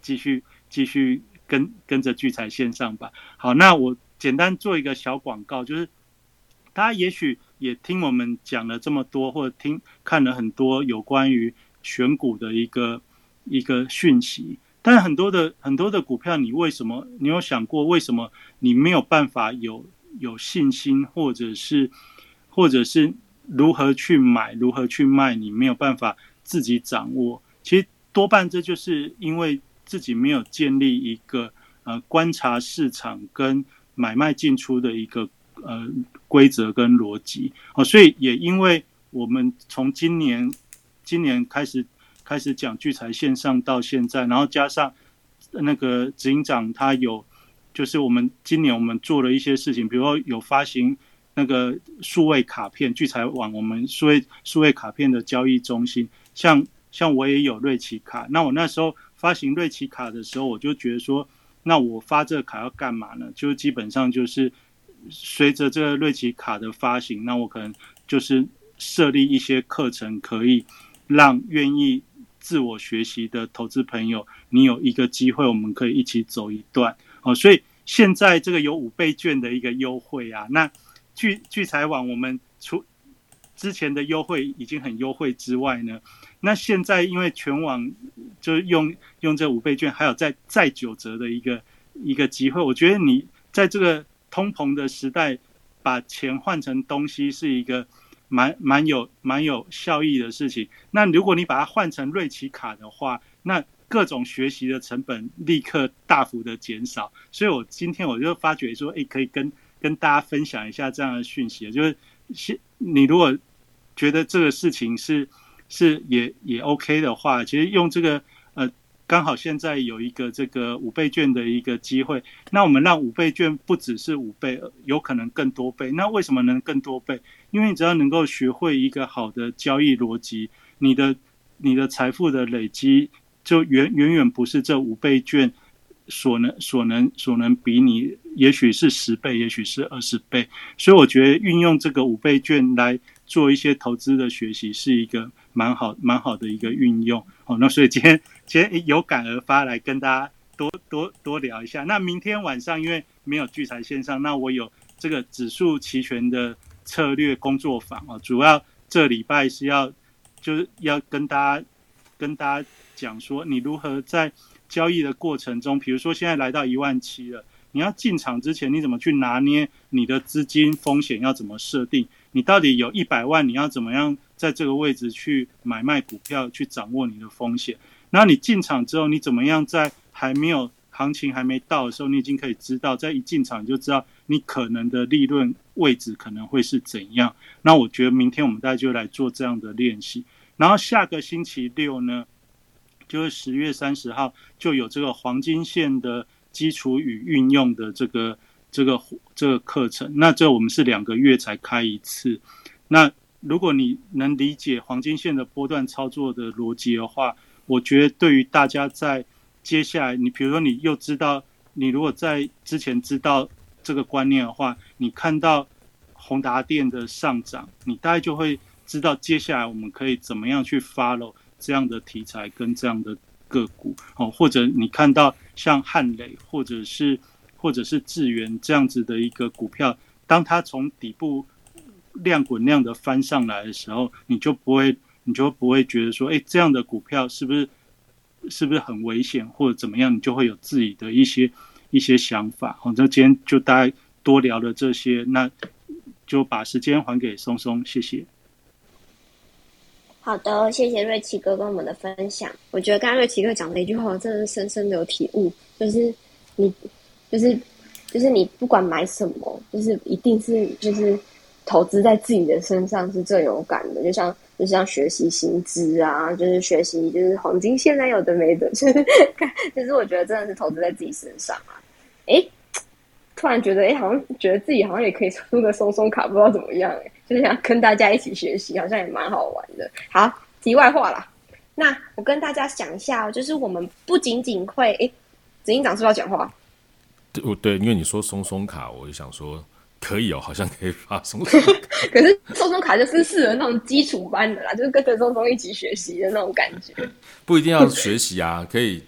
继续继续。跟跟着聚财线上吧。好，那我简单做一个小广告，就是大家也许也听我们讲了这么多，或者听看了很多有关于选股的一个一个讯息，但很多的很多的股票，你为什么你有想过为什么你没有办法有有信心，或者是或者是如何去买，如何去卖，你没有办法自己掌握？其实多半这就是因为。自己没有建立一个呃观察市场跟买卖进出的一个呃规则跟逻辑。哦，所以也因为我们从今年今年开始开始讲聚财线上到现在，然后加上那个执行长他有，就是我们今年我们做了一些事情，比如说有发行那个数位卡片，聚财网我们数位数位卡片的交易中心，像像我也有瑞奇卡，那我那时候发行瑞奇卡的时候，我就觉得说，那我发这个卡要干嘛呢？就基本上就是随着这个瑞奇卡的发行，那我可能就是设立一些课程，可以让愿意自我学习的投资朋友，你有一个机会，我们可以一起走一段哦。所以现在这个有五倍券的一个优惠啊，那聚聚财网我们除之前的优惠已经很优惠之外呢，那现在因为全网就是用用这五倍券，还有再再九折的一个一个机会，我觉得你在这个通膨的时代，把钱换成东西是一个蛮蛮有蛮有效益的事情。那如果你把它换成瑞奇卡的话，那各种学习的成本立刻大幅的减少。所以我今天我就发觉说，诶，可以跟跟大家分享一下这样的讯息，就是是你如果觉得这个事情是是也也 OK 的话，其实用这个呃，刚好现在有一个这个五倍券的一个机会，那我们让五倍券不只是五倍，有可能更多倍。那为什么能更多倍？因为你只要能够学会一个好的交易逻辑，你的你的财富的累积就远远远不是这五倍券所能所能所能比拟，也许是十倍，也许是二十倍。所以我觉得运用这个五倍券来。做一些投资的学习是一个蛮好蛮好的一个运用哦。那所以今天 今天有感而发来跟大家多多多聊一下。那明天晚上因为没有聚财线上，那我有这个指数齐全的策略工作坊啊，主要这礼拜是要就是要跟大家跟大家讲说，你如何在交易的过程中，比如说现在来到一万七了，你要进场之前你怎么去拿捏你的资金风险，要怎么设定？你到底有一百万，你要怎么样在这个位置去买卖股票，去掌握你的风险？那你进场之后，你怎么样在还没有行情还没到的时候，你已经可以知道，在一进场就知道你可能的利润位置可能会是怎样？那我觉得明天我们大家就来做这样的练习。然后下个星期六呢，就是十月三十号就有这个黄金线的基础与运用的这个。这个这个课程，那这我们是两个月才开一次。那如果你能理解黄金线的波段操作的逻辑的话，我觉得对于大家在接下来，你比如说你又知道，你如果在之前知道这个观念的话，你看到宏达电的上涨，你大概就会知道接下来我们可以怎么样去 follow 这样的题材跟这样的个股哦，或者你看到像汉磊或者是。或者是智源这样子的一个股票，当它从底部量滚量的翻上来的时候，你就不会，你就不会觉得说，哎，这样的股票是不是是不是很危险或者怎么样？你就会有自己的一些一些想法。好，那今天就大家多聊了这些，那就把时间还给松松，谢谢。好的，谢谢瑞奇哥跟我们的分享。我觉得刚刚瑞奇哥讲的一句话，我真的深深的有体悟，就是你。就是，就是你不管买什么，就是一定是就是投资在自己的身上是最有感的。就像就像学习薪资啊，就是学习就是黄金现在有的没的，就是看，就是我觉得真的是投资在自己身上啊。哎，突然觉得哎，好像觉得自己好像也可以出个松松卡，不知道怎么样哎，就是想跟大家一起学习，好像也蛮好玩的。好，题外话啦，那我跟大家讲一下哦，就是我们不仅仅会哎，执行长是不是要讲话？对，对，因为你说松松卡，我就想说可以哦，好像可以发松松。可是松松卡就是适合那种基础班的啦，就是跟着松松一起学习的那种感觉。不一定要 学习啊，可以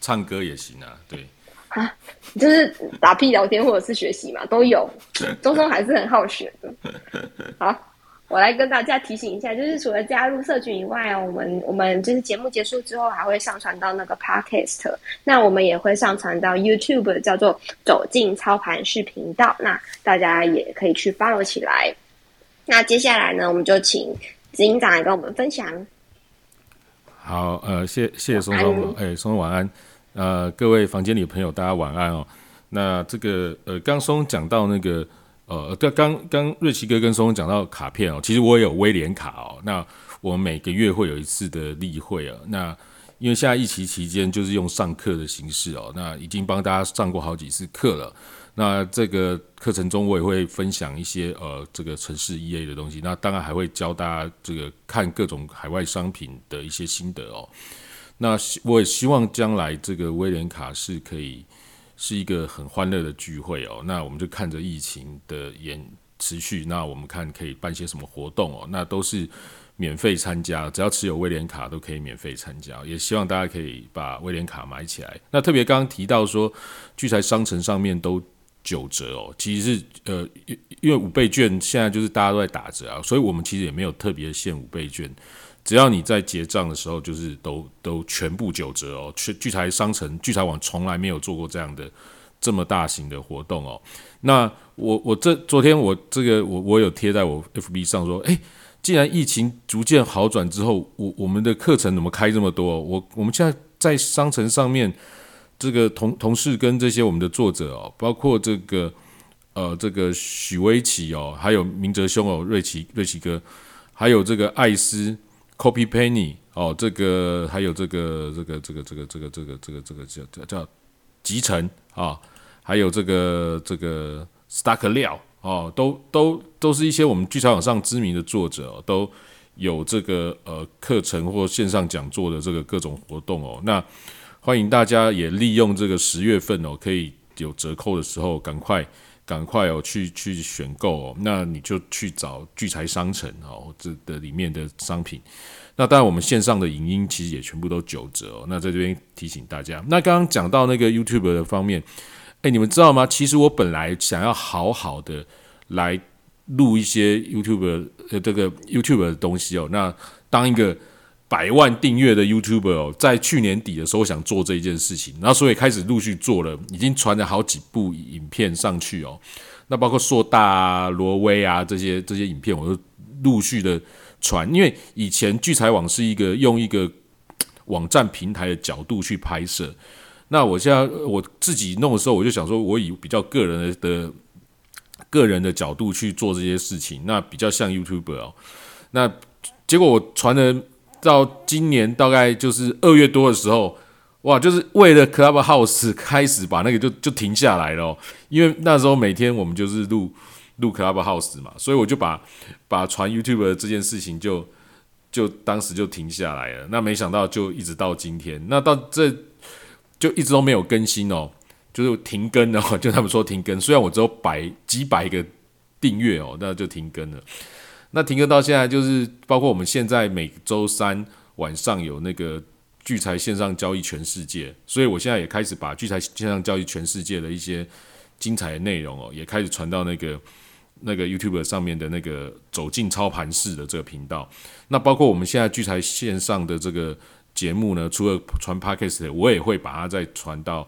唱歌也行啊，对。啊，就是打屁聊天或者是学习嘛，都有。松松还是很好学的。好。我来跟大家提醒一下，就是除了加入社群以外啊，我们我们就是节目结束之后还会上传到那个 podcast，那我们也会上传到 YouTube，叫做走进操盘视频道，那大家也可以去 follow 起来。那接下来呢，我们就请执行长来跟我们分享。好，呃，谢谢谢松松，哎，松松晚安，呃，各位房间里的朋友，大家晚安哦。那这个呃，刚松讲到那个。呃，刚，刚刚瑞奇哥跟松松讲到卡片哦，其实我也有威廉卡哦。那我每个月会有一次的例会啊。那因为现在疫情期间就是用上课的形式哦，那已经帮大家上过好几次课了。那这个课程中我也会分享一些呃这个城市 E A 的东西，那当然还会教大家这个看各种海外商品的一些心得哦。那我也希望将来这个威廉卡是可以是一个很欢乐的聚会哦。那我们就看着疫情的延持续，那我们看可以办些什么活动哦。那都是。免费参加，只要持有威廉卡都可以免费参加。也希望大家可以把威廉卡买起来。那特别刚刚提到说，聚财商城上面都九折哦。其实是呃，因为五倍券现在就是大家都在打折啊，所以我们其实也没有特别限五倍券。只要你在结账的时候，就是都都全部九折哦。聚聚财商城、聚财网从来没有做过这样的这么大型的活动哦。那我我这昨天我这个我我有贴在我 FB 上说，诶。既然疫情逐渐好转之后，我我们的课程怎么开这么多？我我们现在在商城上面，这个同同事跟这些我们的作者哦，包括这个呃这个许威奇哦，还有明哲兄哦，瑞奇瑞奇哥，还有这个艾斯 Copy Penny 哦，这个还有这个这个这个这个这个这个这个这个叫叫集成啊，还有这个这个 Stack 料。哦，都都都是一些我们剧场网上知名的作者，都有这个呃课程或线上讲座的这个各种活动哦。那欢迎大家也利用这个十月份哦，可以有折扣的时候，赶快赶快哦去去选购哦。那你就去找聚财商城哦，这的里面的商品。那当然，我们线上的影音其实也全部都九折哦。那在这边提醒大家，那刚刚讲到那个 YouTube 的方面。哎，你们知道吗？其实我本来想要好好的来录一些 YouTube 呃这个 YouTube 的东西哦。那当一个百万订阅的 YouTuber 哦，在去年底的时候想做这一件事情，然后所以开始陆续做了，已经传了好几部影片上去哦。那包括硕大啊、挪威啊这些这些影片，我都陆续的传。因为以前聚财网是一个用一个网站平台的角度去拍摄。那我现在我自己弄的时候，我就想说，我以比较个人的的个人的角度去做这些事情，那比较像 YouTuber 哦。那结果我传了到今年大概就是二月多的时候，哇，就是为了 Clubhouse 开始把那个就就停下来了，因为那时候每天我们就是录录 Clubhouse 嘛，所以我就把把传 YouTube 这件事情就就当时就停下来了。那没想到就一直到今天，那到这。就一直都没有更新哦，就是停更哦，就他们说停更。虽然我只有百几百个订阅哦，那就停更了。那停更到现在，就是包括我们现在每周三晚上有那个聚财线上交易全世界，所以我现在也开始把聚财线上交易全世界的一些精彩的内容哦，也开始传到那个那个 YouTube 上面的那个走进操盘室的这个频道。那包括我们现在聚财线上的这个。节目呢，除了传 podcast，我也会把它再传到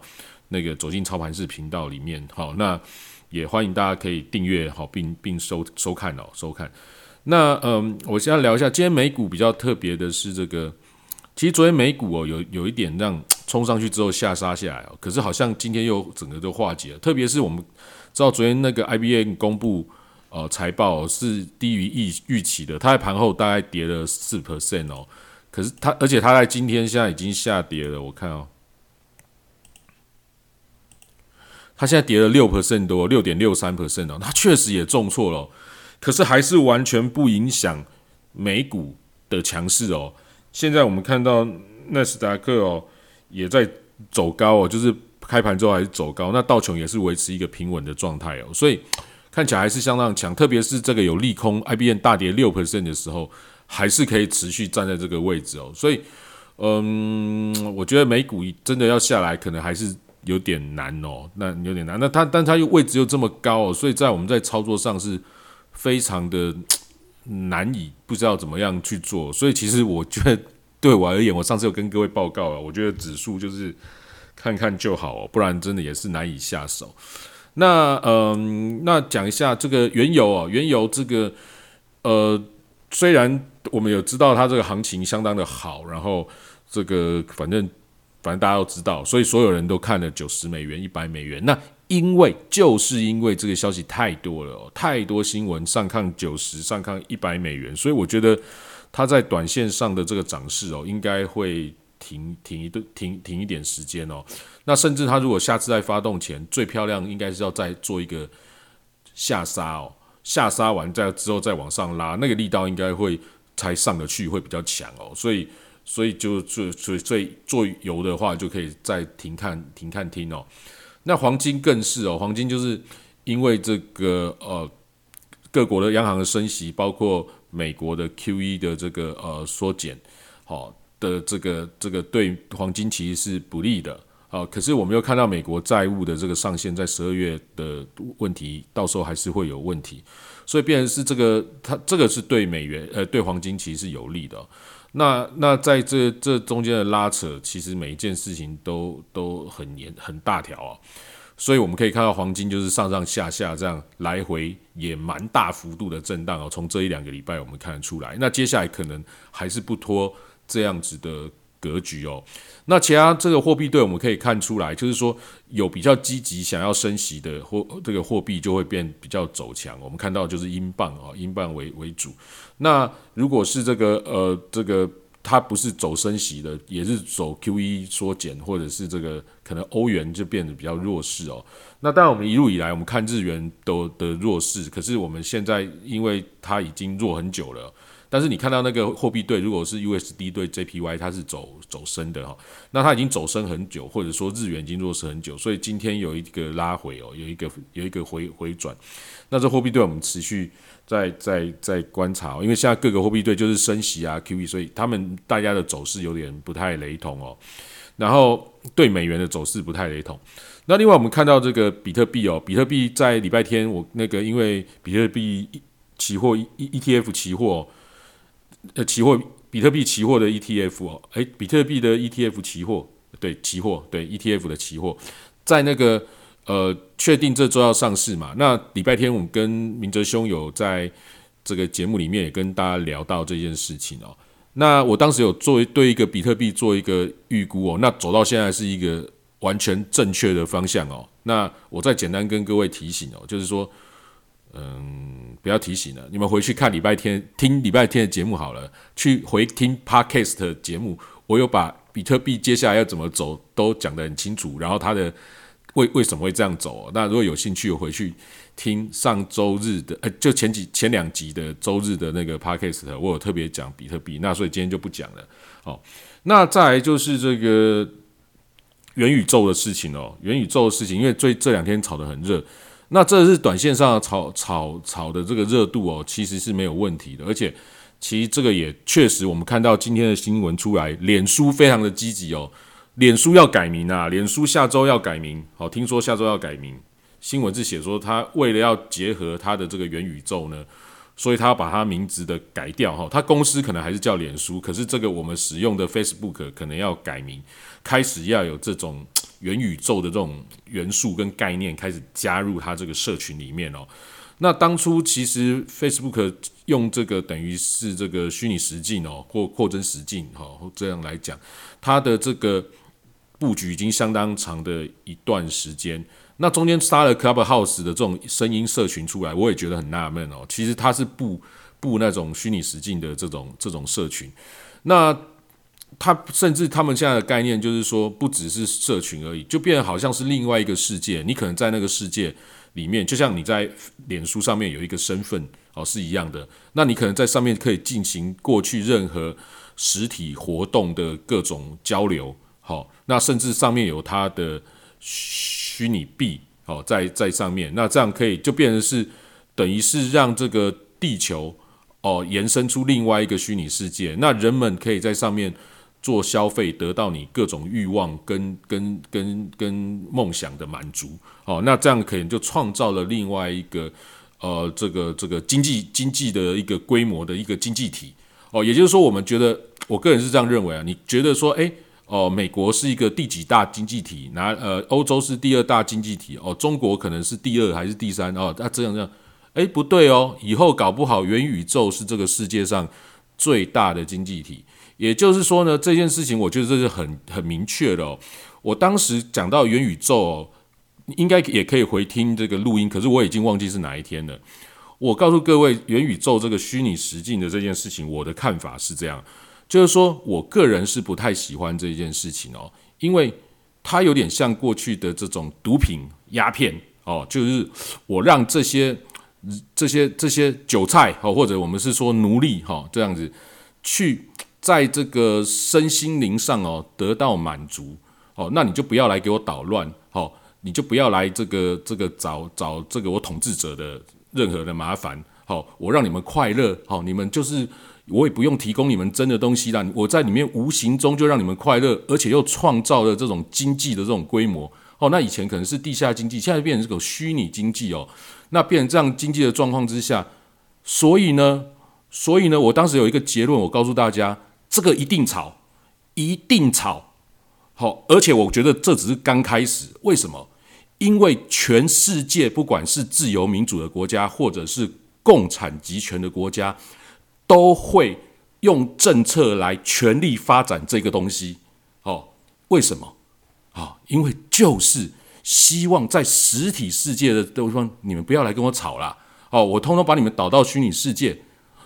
那个走进操盘室频道里面。好，那也欢迎大家可以订阅好，并并收收看哦，收看。那嗯，我现在聊一下，今天美股比较特别的是这个，其实昨天美股哦有有一点让 冲上去之后下杀下来哦，可是好像今天又整个都化解了。特别是我们知道昨天那个 IBM 公布呃财报是低于预预期的，它在盘后大概跌了四 percent 哦。可是它，而且它在今天现在已经下跌了。我看哦，它现在跌了六 percent 多，六点六三 percent 哦。它确实也重挫了，可是还是完全不影响美股的强势哦。现在我们看到纳斯达克哦也在走高哦，就是开盘之后还是走高。那道琼也是维持一个平稳的状态哦，所以看起来还是相当强。特别是这个有利空，IBM 大跌六 percent 的时候。还是可以持续站在这个位置哦，所以，嗯，我觉得美股真的要下来，可能还是有点难哦。那有点难，那它，但它又位置又这么高哦，所以在我们在操作上是非常的难以不知道怎么样去做。所以其实我觉得对我而言，我上次有跟各位报告了，我觉得指数就是看看就好哦，不然真的也是难以下手。那嗯，那讲一下这个原油哦，原油这个呃，虽然。我们有知道它这个行情相当的好，然后这个反正反正大家都知道，所以所有人都看了九十美元、一百美元。那因为就是因为这个消息太多了，太多新闻上看九十、上看一百美元，所以我觉得它在短线上的这个涨势哦，应该会停停一段停停一点时间哦。那甚至它如果下次在发动前，最漂亮应该是要再做一个下杀哦，下杀完再之后再往上拉，那个力道应该会才上得去，会比较强哦。所以所以就就所以所以做油的话，就可以再停看停看听哦。那黄金更是哦，黄金就是因为这个呃各国的央行的升息，包括美国的 Q E 的这个呃缩减，好，的这个这个对黄金其实是不利的，好，可是我们又看到美国债务的这个上限在十二月的问题，到时候还是会有问题，所以变成是这个它这个是对美元呃对黄金其实是有利的。那那在这这中间的拉扯，其实每一件事情都都很严很大条啊。所以我们可以看到黄金就是上上下下这样来回也蛮大幅度的震荡哦。从这一两个礼拜我们看得出来，那接下来可能还是不脱这样子的格局哦。那其他这个货币对我们可以看出来，就是说有比较积极想要升息的货，这个货币就会变比较走强。我们看到就是英镑哦，英镑为为主。那如果是这个呃这个。它不是走升息的，也是走 Q E 缩减，或者是这个可能欧元就变得比较弱势哦。那当然，我们一路以来我们看日元都的弱势，可是我们现在因为它已经弱很久了。但是你看到那个货币对，如果是 USD 对 JPY，它是走走升的哈，那它已经走升很久，或者说日元已经弱势很久，所以今天有一个拉回哦，有一个有一个回回转。那这货币对我们持续在在在观察哦，因为现在各个货币对就是升息啊 QE，所以他们大家的走势有点不太雷同哦。然后对美元的走势不太雷同。那另外我们看到这个比特币哦，比特币在礼拜天我那个因为比特币期货 E ETF 期货。呃，期货比特币期货的 ETF 哦，诶，比特币的 ETF 期货，对，期货对 ETF 的期货，在那个呃，确定这周要上市嘛？那礼拜天我们跟明哲兄有在这个节目里面也跟大家聊到这件事情哦。那我当时有做对一个比特币做一个预估哦，那走到现在是一个完全正确的方向哦。那我再简单跟各位提醒哦，就是说。嗯，不要提醒了，你们回去看礼拜天听礼拜天的节目好了，去回听 podcast 节目，我有把比特币接下来要怎么走都讲得很清楚，然后它的为为什么会这样走？那如果有兴趣，回去听上周日的，呃，就前几前两集的周日的那个 podcast，我有特别讲比特币，那所以今天就不讲了。好，那再来就是这个元宇宙的事情哦，元宇宙的事情，因为最这两天炒得很热。那这是短线上炒炒炒的这个热度哦，其实是没有问题的，而且其实这个也确实，我们看到今天的新闻出来，脸书非常的积极哦，脸书要改名啊，脸书下周要改名，好，听说下周要改名，新闻是写说他为了要结合他的这个元宇宙呢，所以他要把他名字的改掉哈，他公司可能还是叫脸书，可是这个我们使用的 Facebook 可能要改名，开始要有这种。元宇宙的这种元素跟概念开始加入他这个社群里面哦。那当初其实 Facebook 用这个等于是这个虚拟实境哦，或扩增实境哈，这样来讲，它的这个布局已经相当长的一段时间。那中间杀了 Clubhouse 的这种声音社群出来，我也觉得很纳闷哦。其实它是布布那种虚拟实境的这种这种社群，那。他甚至他们现在的概念就是说，不只是社群而已，就变得好像是另外一个世界。你可能在那个世界里面，就像你在脸书上面有一个身份哦，是一样的。那你可能在上面可以进行过去任何实体活动的各种交流，好，那甚至上面有它的虚拟币哦，在在上面，那这样可以就变成是等于是让这个地球哦延伸出另外一个虚拟世界，那人们可以在上面。做消费得到你各种欲望跟跟跟跟梦想的满足，哦，那这样可能就创造了另外一个呃这个这个经济经济的一个规模的一个经济体，哦，也就是说，我们觉得我个人是这样认为啊，你觉得说，诶，哦，美国是一个第几大经济体，拿呃欧洲是第二大经济体，哦，中国可能是第二还是第三，哦，那这样这样，诶，不对哦，以后搞不好元宇宙是这个世界上最大的经济体。也就是说呢，这件事情我觉得这是很很明确的哦。我当时讲到元宇宙，应该也可以回听这个录音，可是我已经忘记是哪一天了。我告诉各位，元宇宙这个虚拟实境的这件事情，我的看法是这样，就是说我个人是不太喜欢这件事情哦，因为它有点像过去的这种毒品、鸦片哦，就是我让这些、这些、这些韭菜哦，或者我们是说奴隶哈，这样子去在这个身心灵上哦得到满足哦，那你就不要来给我捣乱哦，你就不要来这个这个找找这个我统治者的。任何的麻烦，好，我让你们快乐，好，你们就是我也不用提供你们真的东西啦，我在里面无形中就让你们快乐，而且又创造了这种经济的这种规模，哦，那以前可能是地下经济，现在变成这种虚拟经济哦，那变成这样经济的状况之下，所以呢，所以呢，我当时有一个结论，我告诉大家，这个一定炒，一定炒，好，而且我觉得这只是刚开始，为什么？因为全世界不管是自由民主的国家，或者是共产集权的国家，都会用政策来全力发展这个东西。哦，为什么？啊，因为就是希望在实体世界的地方，你们不要来跟我吵了。哦，我通通把你们导到虚拟世界。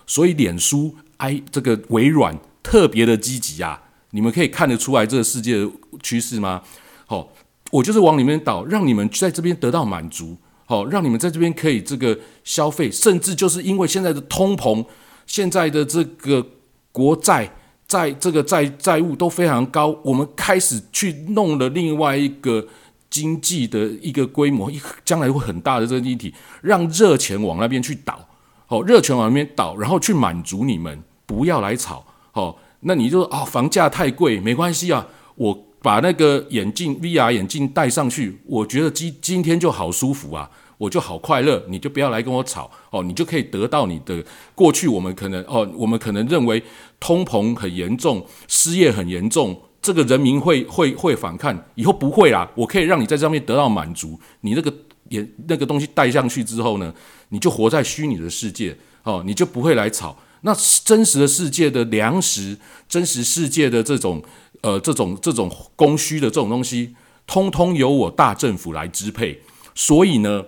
所以，脸书、i 这个微软特别的积极啊！你们可以看得出来这个世界的趋势吗？好。我就是往里面导，让你们在这边得到满足，好，让你们在这边可以这个消费，甚至就是因为现在的通膨，现在的这个国债在这个债债务都非常高，我们开始去弄了另外一个经济的一个规模，一将来会很大的这个议题，让热钱往那边去倒，好，热钱往那边倒，然后去满足你们，不要来炒，好，那你就啊，房价太贵，没关系啊，我。把那个眼镜 VR 眼镜戴上去，我觉得今今天就好舒服啊，我就好快乐。你就不要来跟我吵哦，你就可以得到你的过去。我们可能哦，我们可能认为通膨很严重，失业很严重，这个人民会会会反抗。以后不会啦，我可以让你在上面得到满足。你那个也那个东西带上去之后呢，你就活在虚拟的世界哦，你就不会来吵。那真实的世界的粮食，真实世界的这种。呃，这种这种供需的这种东西，通通由我大政府来支配。所以呢，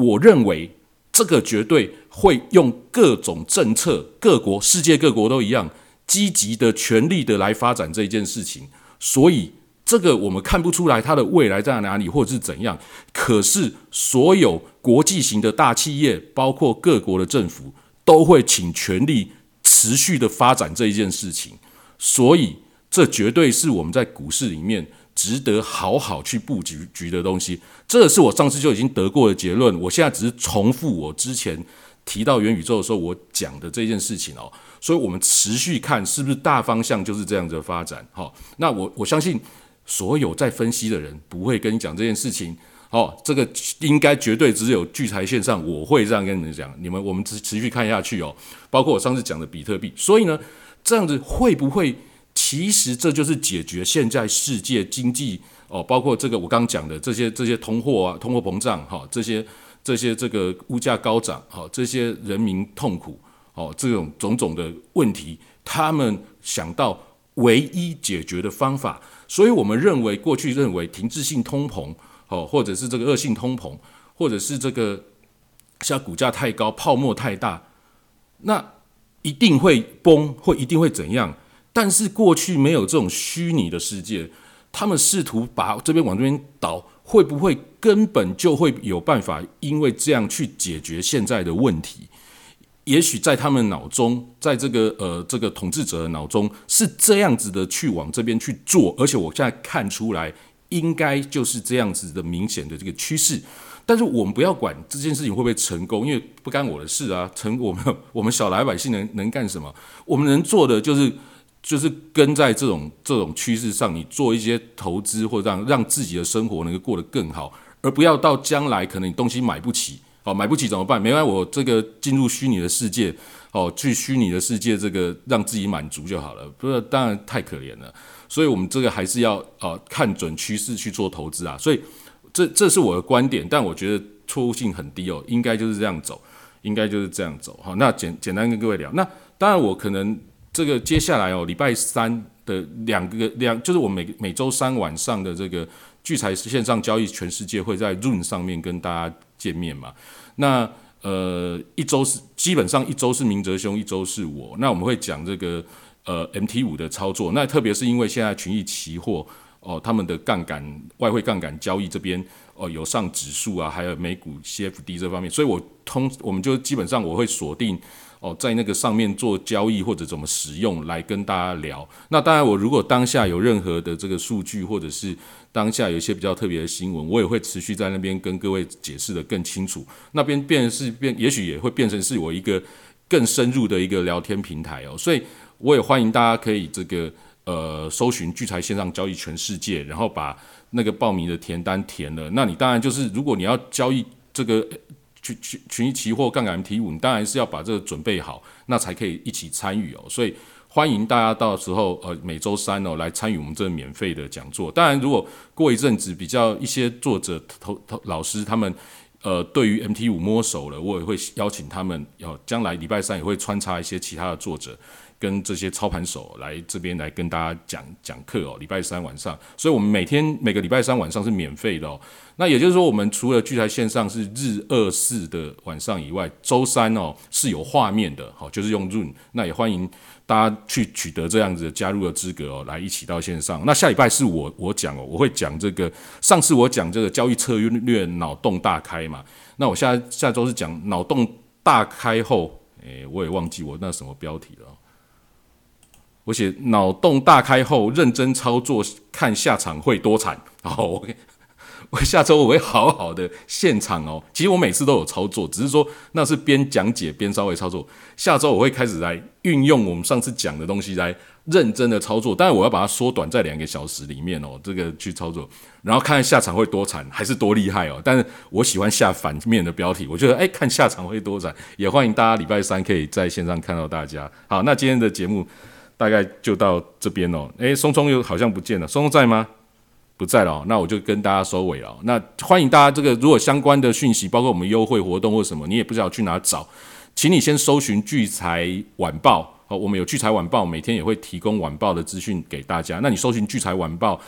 我认为这个绝对会用各种政策，各国世界各国都一样，积极的、全力的来发展这一件事情。所以这个我们看不出来它的未来在哪里，或者是怎样。可是所有国际型的大企业，包括各国的政府，都会请全力持续的发展这一件事情。所以。这绝对是我们在股市里面值得好好去布局局的东西。这是我上次就已经得过的结论，我现在只是重复我之前提到元宇宙的时候我讲的这件事情哦。所以，我们持续看是不是大方向就是这样子发展。好，那我我相信所有在分析的人不会跟你讲这件事情。好，这个应该绝对只有聚财线上我会这样跟你们讲。你们我们持持续看下去哦。包括我上次讲的比特币。所以呢，这样子会不会？其实这就是解决现在世界经济哦，包括这个我刚刚讲的这些这些通货啊、通货膨胀哈，这些这些这个物价高涨哈，这些人民痛苦哦，这种种种的问题，他们想到唯一解决的方法。所以我们认为，过去认为停滞性通膨哦，或者是这个恶性通膨，或者是这个像股价太高、泡沫太大，那一定会崩，会一定会怎样？但是过去没有这种虚拟的世界，他们试图把这边往这边倒，会不会根本就会有办法？因为这样去解决现在的问题？也许在他们脑中，在这个呃这个统治者的脑中是这样子的去往这边去做，而且我现在看出来，应该就是这样子的明显的这个趋势。但是我们不要管这件事情会不会成功，因为不干我的事啊。成我们我们小老百姓能能干什么？我们能做的就是。就是跟在这种这种趋势上，你做一些投资，或者让让自己的生活能够过得更好，而不要到将来可能你东西买不起，哦，买不起怎么办？没关系，我这个进入虚拟的世界，哦，去虚拟的世界这个让自己满足就好了，不是？当然太可怜了，所以我们这个还是要呃看准趋势去做投资啊。所以这这是我的观点，但我觉得错误性很低哦，应该就是这样走，应该就是这样走。好，那简简单跟各位聊，那当然我可能。这个接下来哦，礼拜三的两个两，就是我每每周三晚上的这个聚财线上交易，全世界会在 room 上面跟大家见面嘛。那呃，一周是基本上一周是明哲兄，一周是我。那我们会讲这个呃 MT 五的操作。那特别是因为现在群益期货哦，他们的杠杆外汇杠杆交易这边哦有上指数啊，还有美股 CFD 这方面，所以我通我们就基本上我会锁定。哦，在那个上面做交易或者怎么使用来跟大家聊。那当然，我如果当下有任何的这个数据，或者是当下有一些比较特别的新闻，我也会持续在那边跟各位解释的更清楚。那边变是变，也许也会变成是我一个更深入的一个聊天平台哦。所以我也欢迎大家可以这个呃搜寻聚财线上交易全世界，然后把那个报名的填单填了。那你当然就是如果你要交易这个。群群群益期货杠杆 MT 五，你当然是要把这个准备好，那才可以一起参与哦。所以欢迎大家到时候呃每周三哦来参与我们这个免费的讲座。当然，如果过一阵子比较一些作者头头老师他们呃对于 MT 五摸熟了，我也会邀请他们，要将来礼拜三也会穿插一些其他的作者。跟这些操盘手来这边来跟大家讲讲课哦，礼拜三晚上，所以我们每天每个礼拜三晚上是免费的哦。那也就是说，我们除了聚财线上是日二四的晚上以外，周三哦是有画面的，好，就是用 Zoom。那也欢迎大家去取得这样子的加入的资格哦，来一起到线上。那下礼拜是我我讲哦，我会讲这个。上次我讲这个交易策略脑洞大开嘛，那我下下周是讲脑洞大开后，诶，我也忘记我那什么标题了。我写脑洞大开后，认真操作，看下场会多惨。好，OK，我下周我会好好的现场哦。其实我每次都有操作，只是说那是边讲解边稍微操作。下周我会开始来运用我们上次讲的东西来认真的操作，但是我要把它缩短在两个小时里面哦，这个去操作，然后看下场会多惨还是多厉害哦。但是我喜欢下反面的标题，我觉得哎，看下场会多惨，也欢迎大家礼拜三可以在线上看到大家。好，那今天的节目。大概就到这边哦。诶，松松又好像不见了，松松在吗？不在了，那我就跟大家收尾了。那欢迎大家，这个如果相关的讯息，包括我们优惠活动或什么，你也不知道去哪找，请你先搜寻聚财晚报哦。我们有聚财晚报，每天也会提供晚报的资讯给大家。那你搜寻聚财晚报，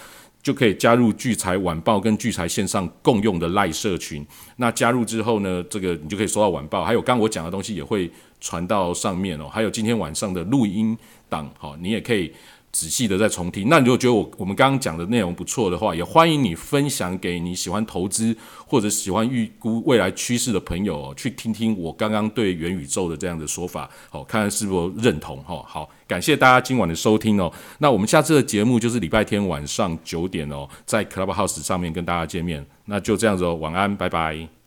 就可以加入聚财晚报跟聚财线上共用的赖社群。那加入之后呢，这个你就可以收到晚报，还有刚我讲的东西也会传到上面哦。还有今天晚上的录音。档好，你也可以仔细的再重听。那你如果觉得我我们刚刚讲的内容不错的话，也欢迎你分享给你喜欢投资或者喜欢预估未来趋势的朋友，去听听我刚刚对元宇宙的这样的说法，好，看看是否认同哈。好，感谢大家今晚的收听哦。那我们下次的节目就是礼拜天晚上九点哦，在 Clubhouse 上面跟大家见面。那就这样子哦，晚安，拜拜。